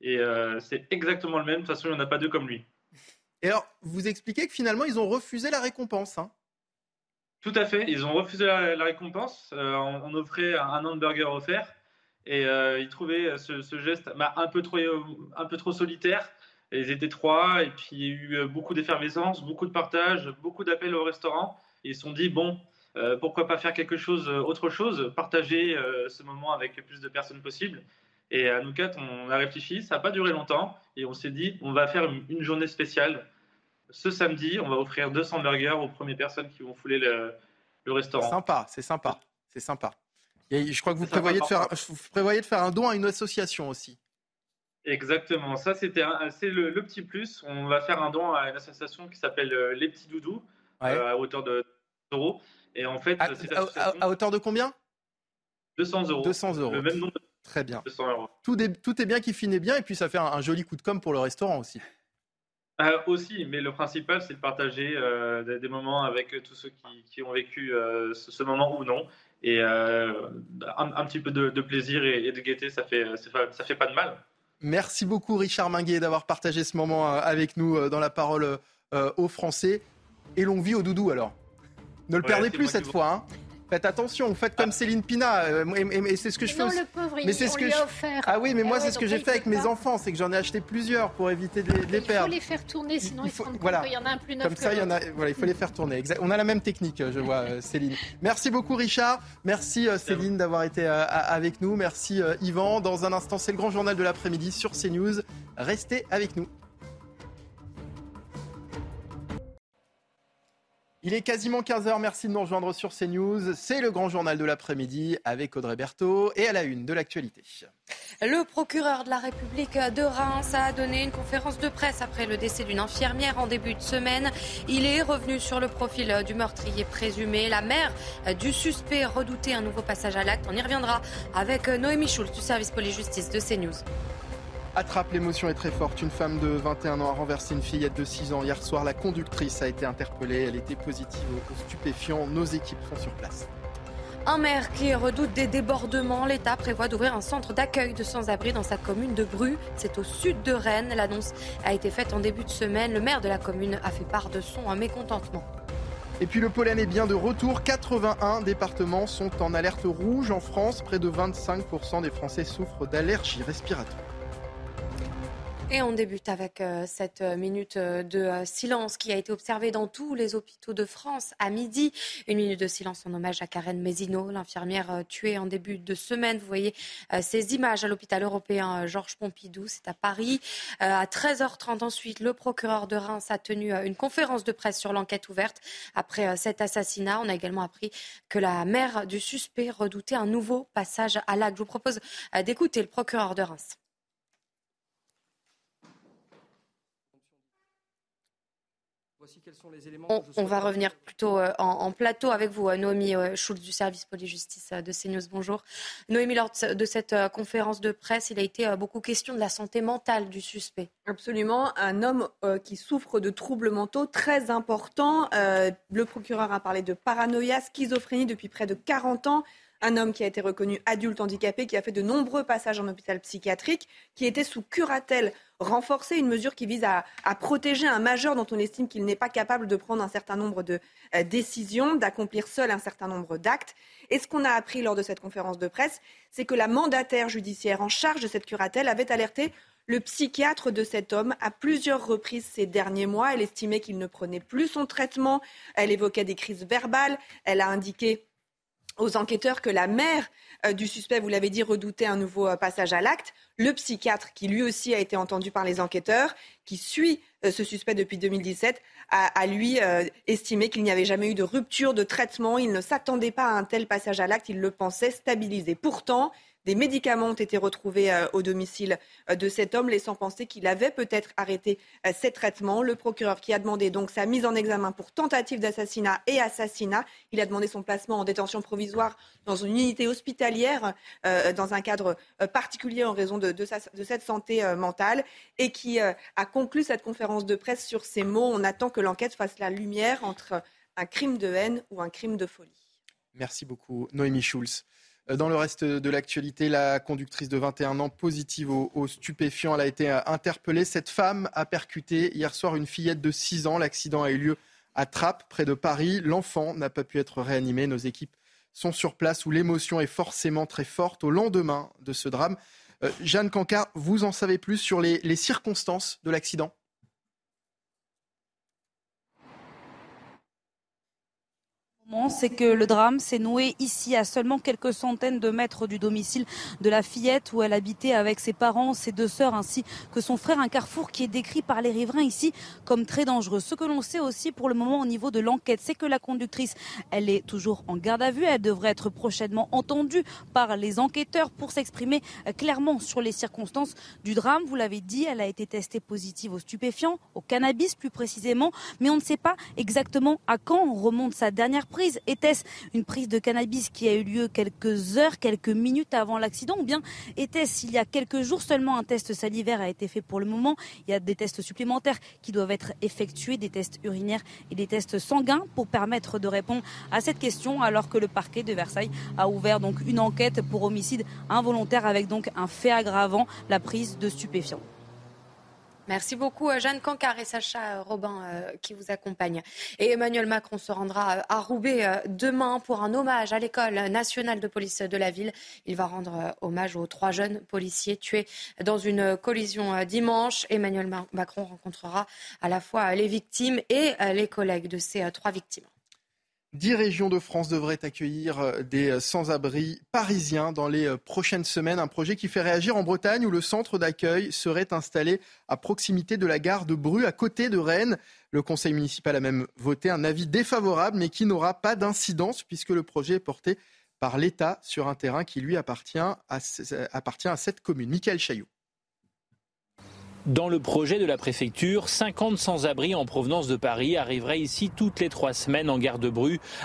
et c'est exactement le même. De toute façon, il n'y en a pas deux comme lui. Et alors, vous expliquez que finalement, ils ont refusé la récompense. Hein. Tout à fait. Ils ont refusé la, récompense. Euh, on, offrait un, hamburger offert. Et euh, ils trouvaient ce, geste bah, un, peu trop, solitaire. ils étaient trois. Et puis, il y a eu euh, beaucoup d'effervescence, beaucoup de partage, beaucoup d'appels au restaurant. Et ils se sont dit, bon, pourquoi pas faire quelque chose, autre chose, partager ce moment avec le plus de personnes possible. Et à nous quatre, on a réfléchi, ça n'a pas duré longtemps, et on s'est dit, on va faire une journée spéciale. Ce samedi, on va offrir 200 burgers aux premières personnes qui vont fouler le, restaurant. Sympa, c'est sympa, c'est sympa. Et je crois que vous prévoyez, de faire, vous prévoyez de faire un don à une association aussi. Exactement, ça c'était c'est le, petit plus. On va faire un don à une association qui s'appelle euh, Les Petits Doudous, euh, à hauteur de euros. Et en fait, à, hauteur de combien? 200 euros. 200 euros. Le même nombre Très bien. Tout est, tout est bien qui finit bien et puis ça fait un, joli coup de com pour le restaurant aussi. Euh, aussi, mais le principal, c'est de partager euh, des, moments avec tous ceux qui, ont vécu euh, ce, moment ou non. Et un, petit peu de, plaisir et, de gaieté, ça fait, ça fait pas de mal. Merci beaucoup, Richard Minguet, d'avoir partagé ce moment avec nous dans la parole aux Français. Et longue vie au doudou alors. Ne le perdez plus cette fois. Hein. Faites attention, faites comme Céline Pina. Euh, et, c'est ce que je fais. Non, le pauvre, mais c'est ce que je... offert. Ah oui, mais moi, ah c'est ce que j'ai fait avec mes enfants, c'est que j'en ai acheté plusieurs pour éviter de les, perdre. Il faut les faire tourner, sinon il faut, ils se voilà. Il y en a un plus neuf Comme ça, il y en a. Voilà, il faut les faire tourner. On a la même technique, je vois, euh, Céline. Merci beaucoup, Richard. Merci, euh, Céline, d'avoir été avec nous. Merci, Yvan. Dans un instant, c'est le grand journal de l'après-midi sur CNews. Restez avec nous. Il est quasiment 15h, merci de nous rejoindre sur CNews. C'est le grand journal de l'après-midi avec Audrey Berthaud et à la une de l'actualité. Le procureur de la République de Reims a donné une conférence de presse après le décès d'une infirmière en début de semaine. Il est revenu sur le profil du meurtrier présumé. La mère du suspect redoutait un nouveau passage à l'acte. On y reviendra avec Noémie Schulz du service police-justice de CNews. Attrape, l'émotion est très forte. Une femme de 21 ans a renversé une fillette de 6 ans. Hier soir, la conductrice a été interpellée. Elle était positive aux stupéfiants. Nos équipes sont sur place. Un maire qui redoute des débordements, l'État prévoit d'ouvrir un centre d'accueil de sans-abri dans sa commune de Bru. C'est au sud de Rennes. L'annonce a été faite en début de semaine. Le maire de la commune a fait part de son mécontentement. Et puis le pollen est bien de retour. 81 départements sont en alerte rouge en France. Près de 25% des Français souffrent d'allergies respiratoires. Et on débute avec euh, cette euh, minute euh, de silence qui a été observée dans tous les hôpitaux de France à midi. Une minute de silence en hommage à Karen Mézineau, l'infirmière tuée en début de semaine. Vous voyez ces images à l'hôpital européen Georges Pompidou, c'est à Paris. À 13h30 ensuite, le procureur de Reims a tenu une conférence de presse sur l'enquête ouverte après cet assassinat. On a également appris que la mère du suspect redoutait un nouveau passage à l'acte. Je vous propose d'écouter le procureur de Reims. On, va revenir plutôt euh, en, plateau avec vous, euh, Noémie euh, Schulz du service police-justice de CNews. Bonjour. Noémie, lors de cette conférence de presse, il a été beaucoup question de la santé mentale du suspect. Absolument. Un homme qui souffre de troubles mentaux très importants. le procureur a parlé de paranoïa, schizophrénie depuis près de 40 ans un homme qui a été reconnu adulte handicapé, qui a fait de nombreux passages en hôpital psychiatrique, qui était sous curatelle renforcer une mesure qui vise à, protéger un majeur dont on estime qu'il n'est pas capable de prendre un certain nombre de euh, décisions, d'accomplir seul un certain nombre d'actes. Et ce qu'on a appris lors de cette conférence de presse, c'est que la mandataire judiciaire en charge de cette curatelle avait alerté le psychiatre de cet homme à plusieurs reprises ces derniers mois. Elle estimait qu'il ne prenait plus son traitement. Elle évoquait des crises verbales. Elle a indiqué aux enquêteurs que la mère euh, du suspect, vous l'avez dit, redoutait un nouveau euh, passage à l'acte. Le psychiatre, qui lui aussi a été entendu par les enquêteurs, qui suit euh, ce suspect depuis 2017, a, lui estimé qu'il n'y avait jamais eu de rupture de traitement. Il ne s'attendait pas à un tel passage à l'acte. Il le pensait stabilisé. Pourtant, des médicaments ont été retrouvés euh, au domicile euh, de cet homme, laissant penser qu'il avait peut-être arrêté euh, ses traitements. Le procureur qui a demandé donc sa mise en examen pour tentative d'assassinat et assassinat, il a demandé son placement en détention provisoire dans une unité hospitalière, dans un cadre particulier en raison de, cette santé mentale, et qui a conclu cette conférence de presse sur ces mots. On attend que l'enquête fasse la lumière entre un crime de haine ou un crime de folie. Merci beaucoup, Noémie Schulz. Euh, dans le reste de l'actualité, la conductrice de 21 ans positive au, stupéfiant, elle a été euh, interpellée. Cette femme a percuté hier soir une fillette de 6 ans. L'accident a eu lieu à Trappes, près de Paris. L'enfant n'a pas pu être réanimé. Nos équipes sont sur place où l'émotion est forcément très forte au lendemain de ce drame. Euh, Jeanne Cancard, vous en savez plus sur les circonstances de l'accident? C'est que le drame s'est noué ici, à seulement quelques centaines de mètres du domicile de la fillette où elle habitait avec ses parents, ses deux sœurs ainsi que son frère. Un carrefour qui est décrit par les riverains ici comme très dangereux. Ce que l'on sait aussi pour le moment au niveau de l'enquête, c'est que la conductrice, elle est toujours en garde à vue. Elle devrait être prochainement entendue par les enquêteurs pour s'exprimer clairement sur les circonstances du drame. Vous l'avez dit, elle a été testée positive aux stupéfiants, au cannabis plus précisément, mais on ne sait pas exactement à quand remonte sa dernière était-ce une prise de cannabis qui a eu lieu quelques heures, quelques minutes avant l'accident ou bien était-ce il y a quelques jours seulement un test salivaire a été fait pour le moment? Il y a des tests supplémentaires qui doivent être effectués, des tests urinaires et des tests sanguins pour permettre de répondre à cette question alors que le parquet de Versailles a ouvert donc une enquête pour homicide involontaire avec donc un fait aggravant, la prise de stupéfiants. Merci beaucoup, euh, Jeanne Cancard et Sacha euh, Robin euh, qui vous accompagnent. Et Emmanuel Macron se rendra à Roubaix demain pour un hommage à l'école nationale de police de la ville. Il va rendre hommage aux trois jeunes policiers tués dans une collision dimanche. Emmanuel Macron rencontrera à la fois les victimes et les collègues de ces trois victimes. Dix régions de France devraient accueillir euh, des euh, sans-abri parisiens dans les euh, prochaines semaines. Un projet qui fait réagir en Bretagne où le centre d'accueil serait installé à proximité de la gare de Bru, à côté de Rennes. Le conseil municipal a même voté un avis défavorable, mais qui n'aura pas d'incidence puisque le projet est porté par l'État sur un terrain qui lui appartient à, appartient à cette commune. Michael Chaillot. Dans le projet de la préfecture, 50 sans-abri en provenance de Paris arriveraient ici toutes les trois semaines en gare de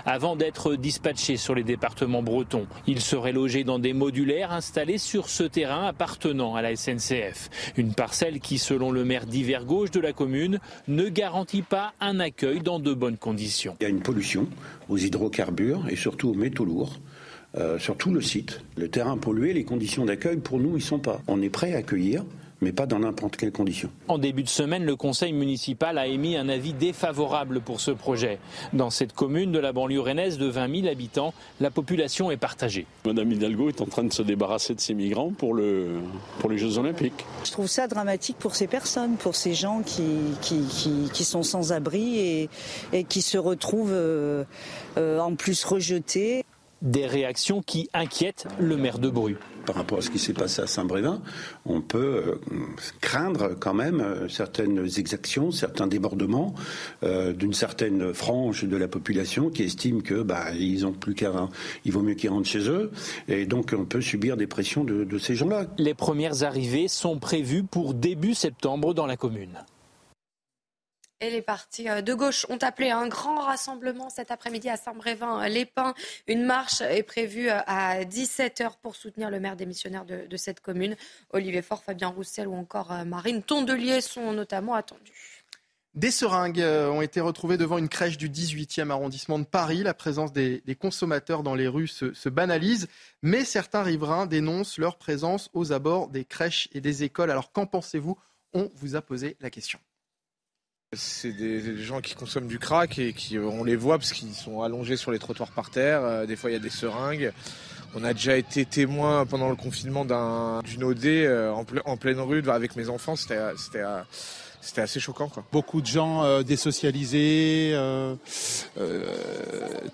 avant d'être dispatchés sur les départements bretons. Ils seraient logés dans des modulaires installés sur ce terrain appartenant à la SNCF. Une parcelle qui, selon le maire d'hiver gauche de la commune, ne garantit pas un accueil dans de bonnes conditions. Il y a une pollution aux hydrocarbures et surtout aux métaux lourds. Euh, sur tout le site. Le terrain pollué, les conditions d'accueil, pour nous, ils sont pas. On est prêt à accueillir mais pas dans n'importe quelle condition. En début de semaine, le conseil municipal a émis un avis défavorable pour ce projet. Dans cette commune de la banlieue rennaise de 20 000 habitants, la population est partagée. Madame Hidalgo est en train de se débarrasser de ces migrants pour, le, pour les Jeux Olympiques. Je trouve ça dramatique pour ces personnes, pour ces gens qui, qui, qui, sont sans abri et, et, qui se retrouvent euh, euh, en plus rejetés. Des réactions qui inquiètent le maire de Bru. Par rapport à ce qui s'est passé à Saint-Brévin, on peut euh, craindre quand même euh, certaines exactions, certains débordements euh, d'une certaine frange de la population qui estime que bah, ils ont plus qu'à, il vaut mieux qu'ils rentrent chez eux, et donc on peut subir des pressions de, de ces gens-là. Les premières arrivées sont prévues pour début septembre dans la commune. Et les partis euh, de gauche ont appelé à un grand rassemblement cet après-midi à Saint-Brévin-les-Pins. Une marche est prévue euh, à 17h pour soutenir le maire démissionnaire de, de cette commune. Olivier Faure, Fabien Roussel ou encore euh, Marine Tondelier sont notamment attendus. Des seringues ont été retrouvées devant une crèche du 18e arrondissement de Paris. La présence des, consommateurs dans les rues se, se, banalise, mais certains riverains dénoncent leur présence aux abords des crèches et des écoles. Alors qu'en pensez-vous? On vous a posé la question. C'est des gens qui consomment du crack et qui, on les voit parce qu'ils sont allongés sur les trottoirs par terre. Euh, des fois, il y a des seringues. On a déjà été témoin pendant le confinement d'une OD euh, en, en, pleine rue avec mes enfants. C'était c'était assez choquant. Quoi. Beaucoup de gens euh, désocialisés, euh, euh,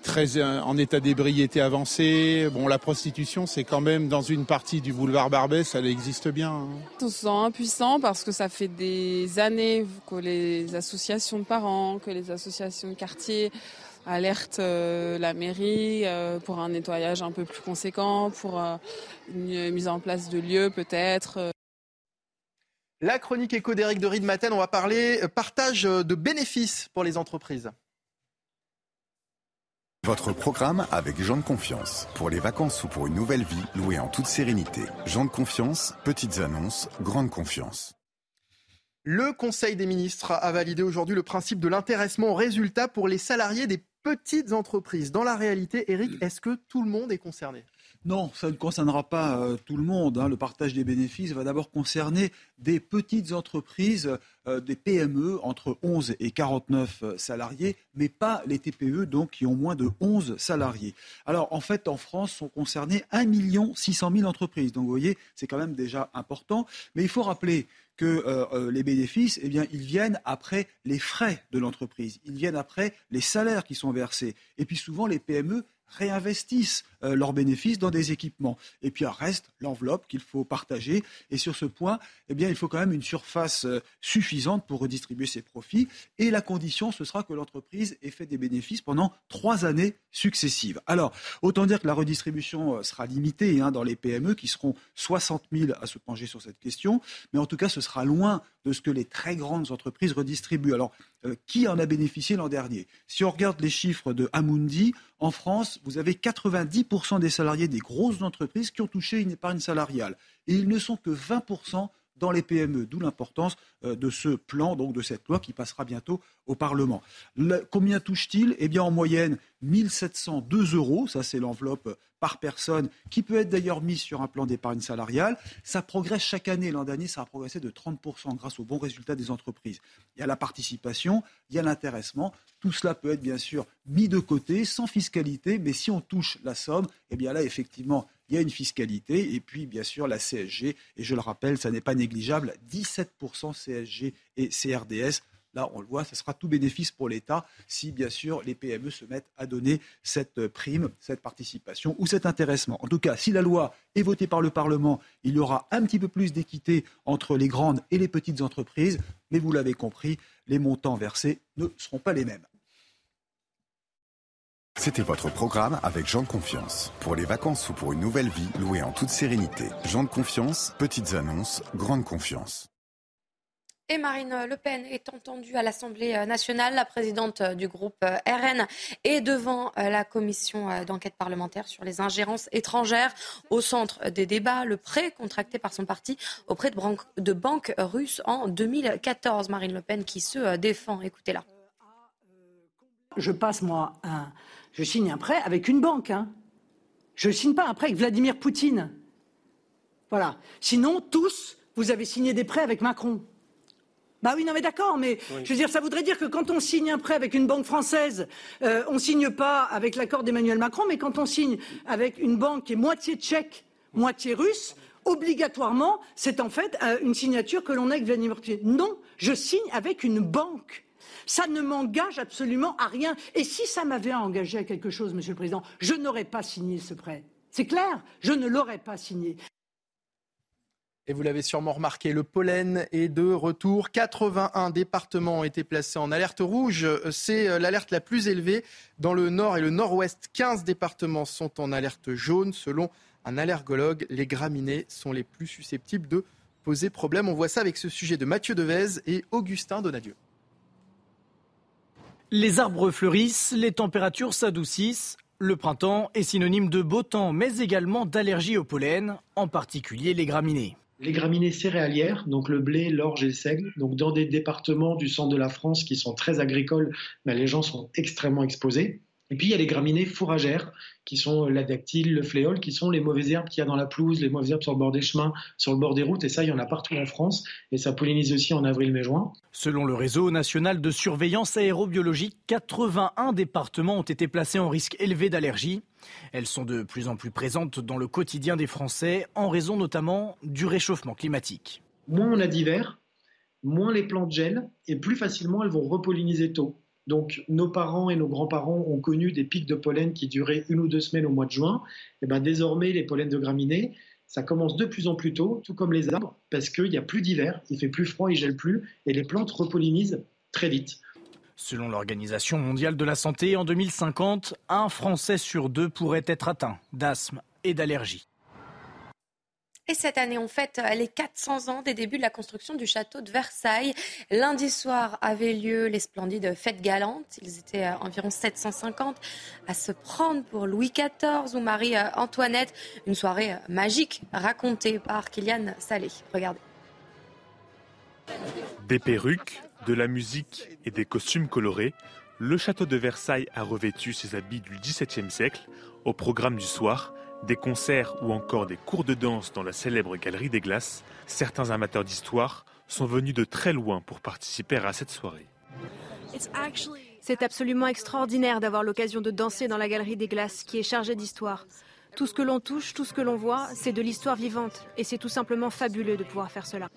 très en état d'ébriété avancé. Bon, la prostitution, c'est quand même dans une partie du boulevard Barbès, elle existe bien. Hein. On se sent impuissant parce que ça fait des années que les associations de parents, que les associations de quartier alertent la mairie pour un nettoyage un peu plus conséquent, pour une mise en place de lieux peut-être. La chronique éco d'Éric de Matin, on va parler euh, partage euh, de bénéfices pour les entreprises. Votre programme avec Jean de Confiance. Pour les vacances ou pour une nouvelle vie, louée en toute sérénité. Jean de Confiance, petites annonces, grande confiance. Le Conseil des ministres a validé aujourd'hui le principe de l'intéressement au résultat pour les salariés des petites entreprises. Dans la réalité, Eric, est-ce que tout le monde est concerné? Non, ça ne concernera pas euh, tout le monde. Hein. Le partage des bénéfices va d'abord concerner des petites entreprises, euh, des PME entre 11 et 49 euh, salariés, mais pas les TPE donc qui ont moins de 11 salariés. Alors en fait, en France, sont concernées 1 600 000 entreprises. Donc vous voyez, c'est quand même déjà important. Mais il faut rappeler que les bénéfices, eh bien, ils viennent après les frais de l'entreprise, ils viennent après les salaires qui sont versés. Et puis souvent, les PME réinvestissent euh, leurs bénéfices dans des équipements. Et puis, reste l'enveloppe qu'il faut partager. Et sur ce point, eh bien, il faut quand même une surface euh, suffisante pour redistribuer ses profits. Et la condition, ce sera que l'entreprise ait fait des bénéfices pendant trois années successives. Alors, autant dire que la redistribution euh, sera limitée hein, dans les PME, qui seront 60 000 à se pencher sur cette question. Mais en tout cas, ce sera loin de ce que les très grandes entreprises redistribuent. Alors, qui en a bénéficié l'an dernier? Si on regarde les chiffres de Amundi, en France, vous avez 90% des salariés des grosses entreprises qui ont touché une épargne salariale. Et ils ne sont que 20% dans les PME, d'où l'importance euh, de ce plan, donc de cette loi qui passera bientôt au Parlement. combien touche-t-il? Eh bien, en moyenne, 1702 euros, ça c'est l'enveloppe par personne, qui peut être d'ailleurs mise sur un plan d'épargne salariale. Ça progresse chaque année. L'an dernier, ça a progressé de 30% grâce aux bons résultats des entreprises. Il y a la participation, il y a l'intéressement. Tout cela peut être bien sûr mis de côté, sans fiscalité, mais si on touche la somme, eh bien là, effectivement, il y a une fiscalité et puis bien sûr la CSG. Et je le rappelle, ça n'est pas négligeable, 17% CSG et CRDS Là, on le voit, ce sera tout bénéfice pour l'État si, bien sûr, les PME se mettent à donner cette prime, cette participation ou cet intéressement. En tout cas, si la loi est votée par le Parlement, il y aura un petit peu plus d'équité entre les grandes et les petites entreprises. Mais vous l'avez compris, les montants versés ne seront pas les mêmes. C'était votre programme avec Jean de Confiance. Pour les vacances ou pour une nouvelle vie, louée en toute sérénité. Jean de Confiance, petites annonces, grande confiance. Et Marine Le Pen est entendue à l'Assemblée nationale. La présidente du groupe RN est devant la commission d'enquête parlementaire sur les ingérences étrangères. Au centre des débats, le prêt contracté par son parti auprès de, banques russes en 2014. Marine Le Pen qui se défend. Écoutez-la. Je passe, moi, un je signe un prêt avec une banque. Hein. Je ne signe pas un prêt avec Vladimir Poutine. Voilà. Sinon, tous, vous avez signé des prêts avec Macron. Bah oui, non mais d'accord, mais je veux dire, ça voudrait dire que quand on signe un prêt avec une banque française, euh, on ne signe pas avec l'accord d'Emmanuel Macron, mais quand on signe avec une banque qui est moitié tchèque, moitié russe, obligatoirement, c'est en fait euh, une signature que l'on a avec Vladimir Poutine. Non, je signe avec une banque. Ça ne m'engage absolument à rien. Et si ça m'avait engagé à quelque chose, Monsieur le Président, je n'aurais pas signé ce prêt. C'est clair, je ne l'aurais pas signé. Et vous l'avez sûrement remarqué, le pollen est de retour. 81 départements ont été placés en alerte rouge. C'est euh, l'alerte la plus élevée dans le nord et le nord-ouest. 15 départements sont en alerte jaune. Selon un allergologue, les graminées sont les plus susceptibles de poser problème. On voit ça avec ce sujet de Mathieu Devez et Augustin Donadieu. Les arbres fleurissent, les températures s'adoucissent. Le printemps est synonyme de beau temps, mais également d'allergie au pollen, en particulier les graminées. Les graminées céréalières, donc le blé, l'orge et le seigle, donc dans des départements du centre de la France qui sont très agricoles, les gens sont extrêmement exposés. Et puis il y a les graminées fourragères, qui sont la dactyle, le fléole, qui sont les mauvaises herbes qu'il y a dans la pelouse, les mauvaises herbes sur le bord des chemins, sur le bord des routes. Et ça, il y en a partout en France. Et ça pollinise aussi en avril, mai, juin. Selon le réseau national de surveillance aérobiologique, 81 départements ont été placés en risque élevé d'allergie. Elles sont de plus en plus présentes dans le quotidien des Français, en raison notamment du réchauffement climatique. Moins on a d'hiver, moins les plantes gèlent, et plus facilement elles vont repolliniser tôt. Donc, nos parents et nos grands-parents ont connu des pics de pollen qui duraient une ou deux semaines au mois de juin. Et ben, désormais, les pollens de graminées, ça commence de plus en plus tôt, tout comme les arbres, parce qu'il n'y a plus d'hiver, il fait plus froid, il gèle plus, et les plantes repollinisent très vite. Selon l'Organisation mondiale de la santé, en 2050, un Français sur deux pourrait être atteint d'asthme et d'allergie. Et cette année, on fête les 400 ans des débuts de la construction du château de Versailles. Lundi soir avaient lieu les splendides fêtes galantes. Ils étaient euh, environ 750 à se prendre pour Louis XIV ou Marie-Antoinette. Une soirée euh, magique racontée par Kylian Salé. Regardez. Des perruques, de la musique et des costumes colorés, le château de Versailles a revêtu ses habits du XVIIe siècle. Au programme du soir, des concerts ou encore des cours de danse dans la célèbre Galerie des Glaces, certains amateurs d'histoire sont venus de très loin pour participer à cette soirée. C'est absolument extraordinaire d'avoir l'occasion de danser dans la Galerie des Glaces qui est chargée d'histoire. Tout ce que l'on touche, tout ce que l'on voit, c'est de l'histoire vivante et c'est tout simplement fabuleux de pouvoir faire cela.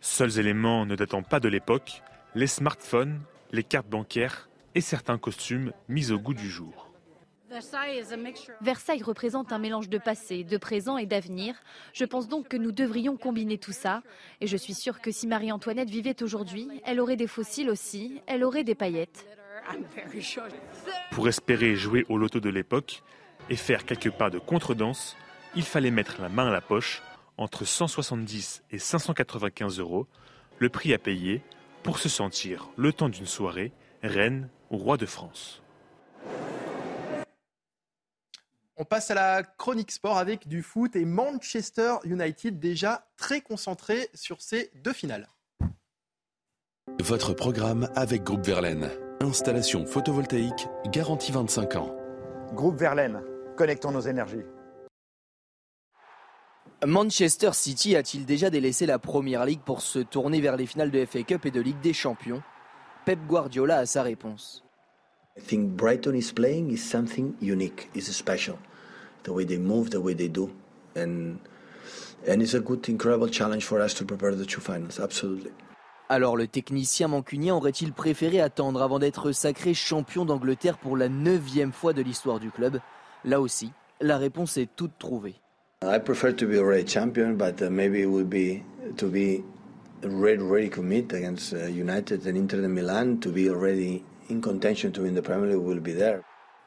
Seuls éléments ne datant pas de l'époque, les smartphones, les cartes bancaires et certains costumes mis au goût du jour. Versailles représente un mélange de passé, de présent et d'avenir. Je pense donc que nous devrions combiner tout ça. Et je suis sûre que si Marie-Antoinette vivait aujourd'hui, elle aurait des fossiles aussi, elle aurait des paillettes. Pour espérer jouer au loto de l'époque et faire quelques pas de contredanse, il fallait mettre la main à la poche entre 170 et 595 euros, le prix à payer pour se sentir, le temps d'une soirée, reine ou roi de France. On passe à la chronique sport avec du foot et Manchester United déjà très concentré sur ces deux finales. Votre programme avec Groupe Verlaine. Installation photovoltaïque garantie 25 ans. Groupe Verlaine, connectons nos énergies. Manchester City a-t-il déjà délaissé la Première Ligue pour se tourner vers les finales de FA Cup et de Ligue des Champions? Pep Guardiola a sa réponse. I think Brighton is playing is something unique, is special. The way they move, the way they do, and and it's a good, incredible challenge for us to prepare the two finals. Absolutely. Alors le technicien mancunien aurait-il préféré attendre avant d'être sacré champion d'Angleterre pour la neuvième fois de l'histoire du club? Là aussi, la réponse est toute trouvée. I prefer to be already champion, but uh, maybe it would be to be ready, ready to meet against uh, United and Inter de Milan to be already in contention to win the Premier League will be there.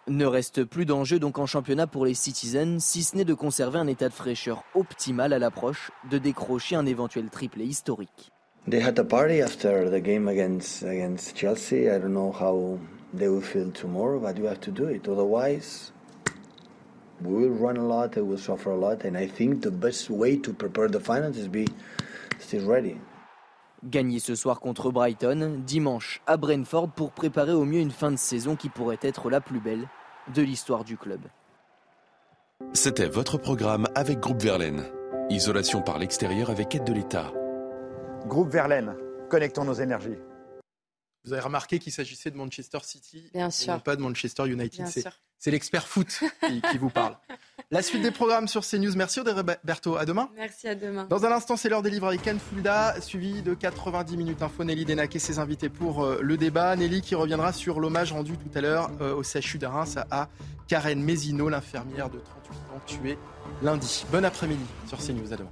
Ne reste plus d'enjeu donc en championnat pour les Citizens, si ce n'est de conserver un état de fraîcheur optimal à l'approche de décrocher un éventuel triplé historique. They had a party after the game against against Chelsea. I don't know how they will feel tomorrow, but you have to do it. Otherwise, we will run a lot, we will suffer a lot, and I think the best way to prepare the finals is be still ready. Gagner ce soir contre Brighton, dimanche à Brentford pour préparer au mieux une fin de saison qui pourrait être la plus belle de l'histoire du club. C'était votre programme avec Groupe Verlaine. Isolation par l'extérieur avec aide de l'État. Groupe Verlaine, connectons nos énergies. Vous avez remarqué qu'il s'agissait de Manchester City Bien et sûr. non pas de Manchester United. Bien C'est- sûr. C'est l'expert foot qui, qui vous parle. La suite des programmes sur CNews. Merci Audrey Berthaud. À demain. Merci, à demain. Dans un instant, c'est l'heure des livres avec Ken Fulda, suivi de 90 minutes info. Nelly Denac et ses invités pour euh, le débat. Nelly qui reviendra sur l'hommage rendu tout à l'heure euh, au CHU de Reims à Karen Mézineau, l'infirmière de 38 ans tuée lundi. Bon après-midi sur CNews. À demain.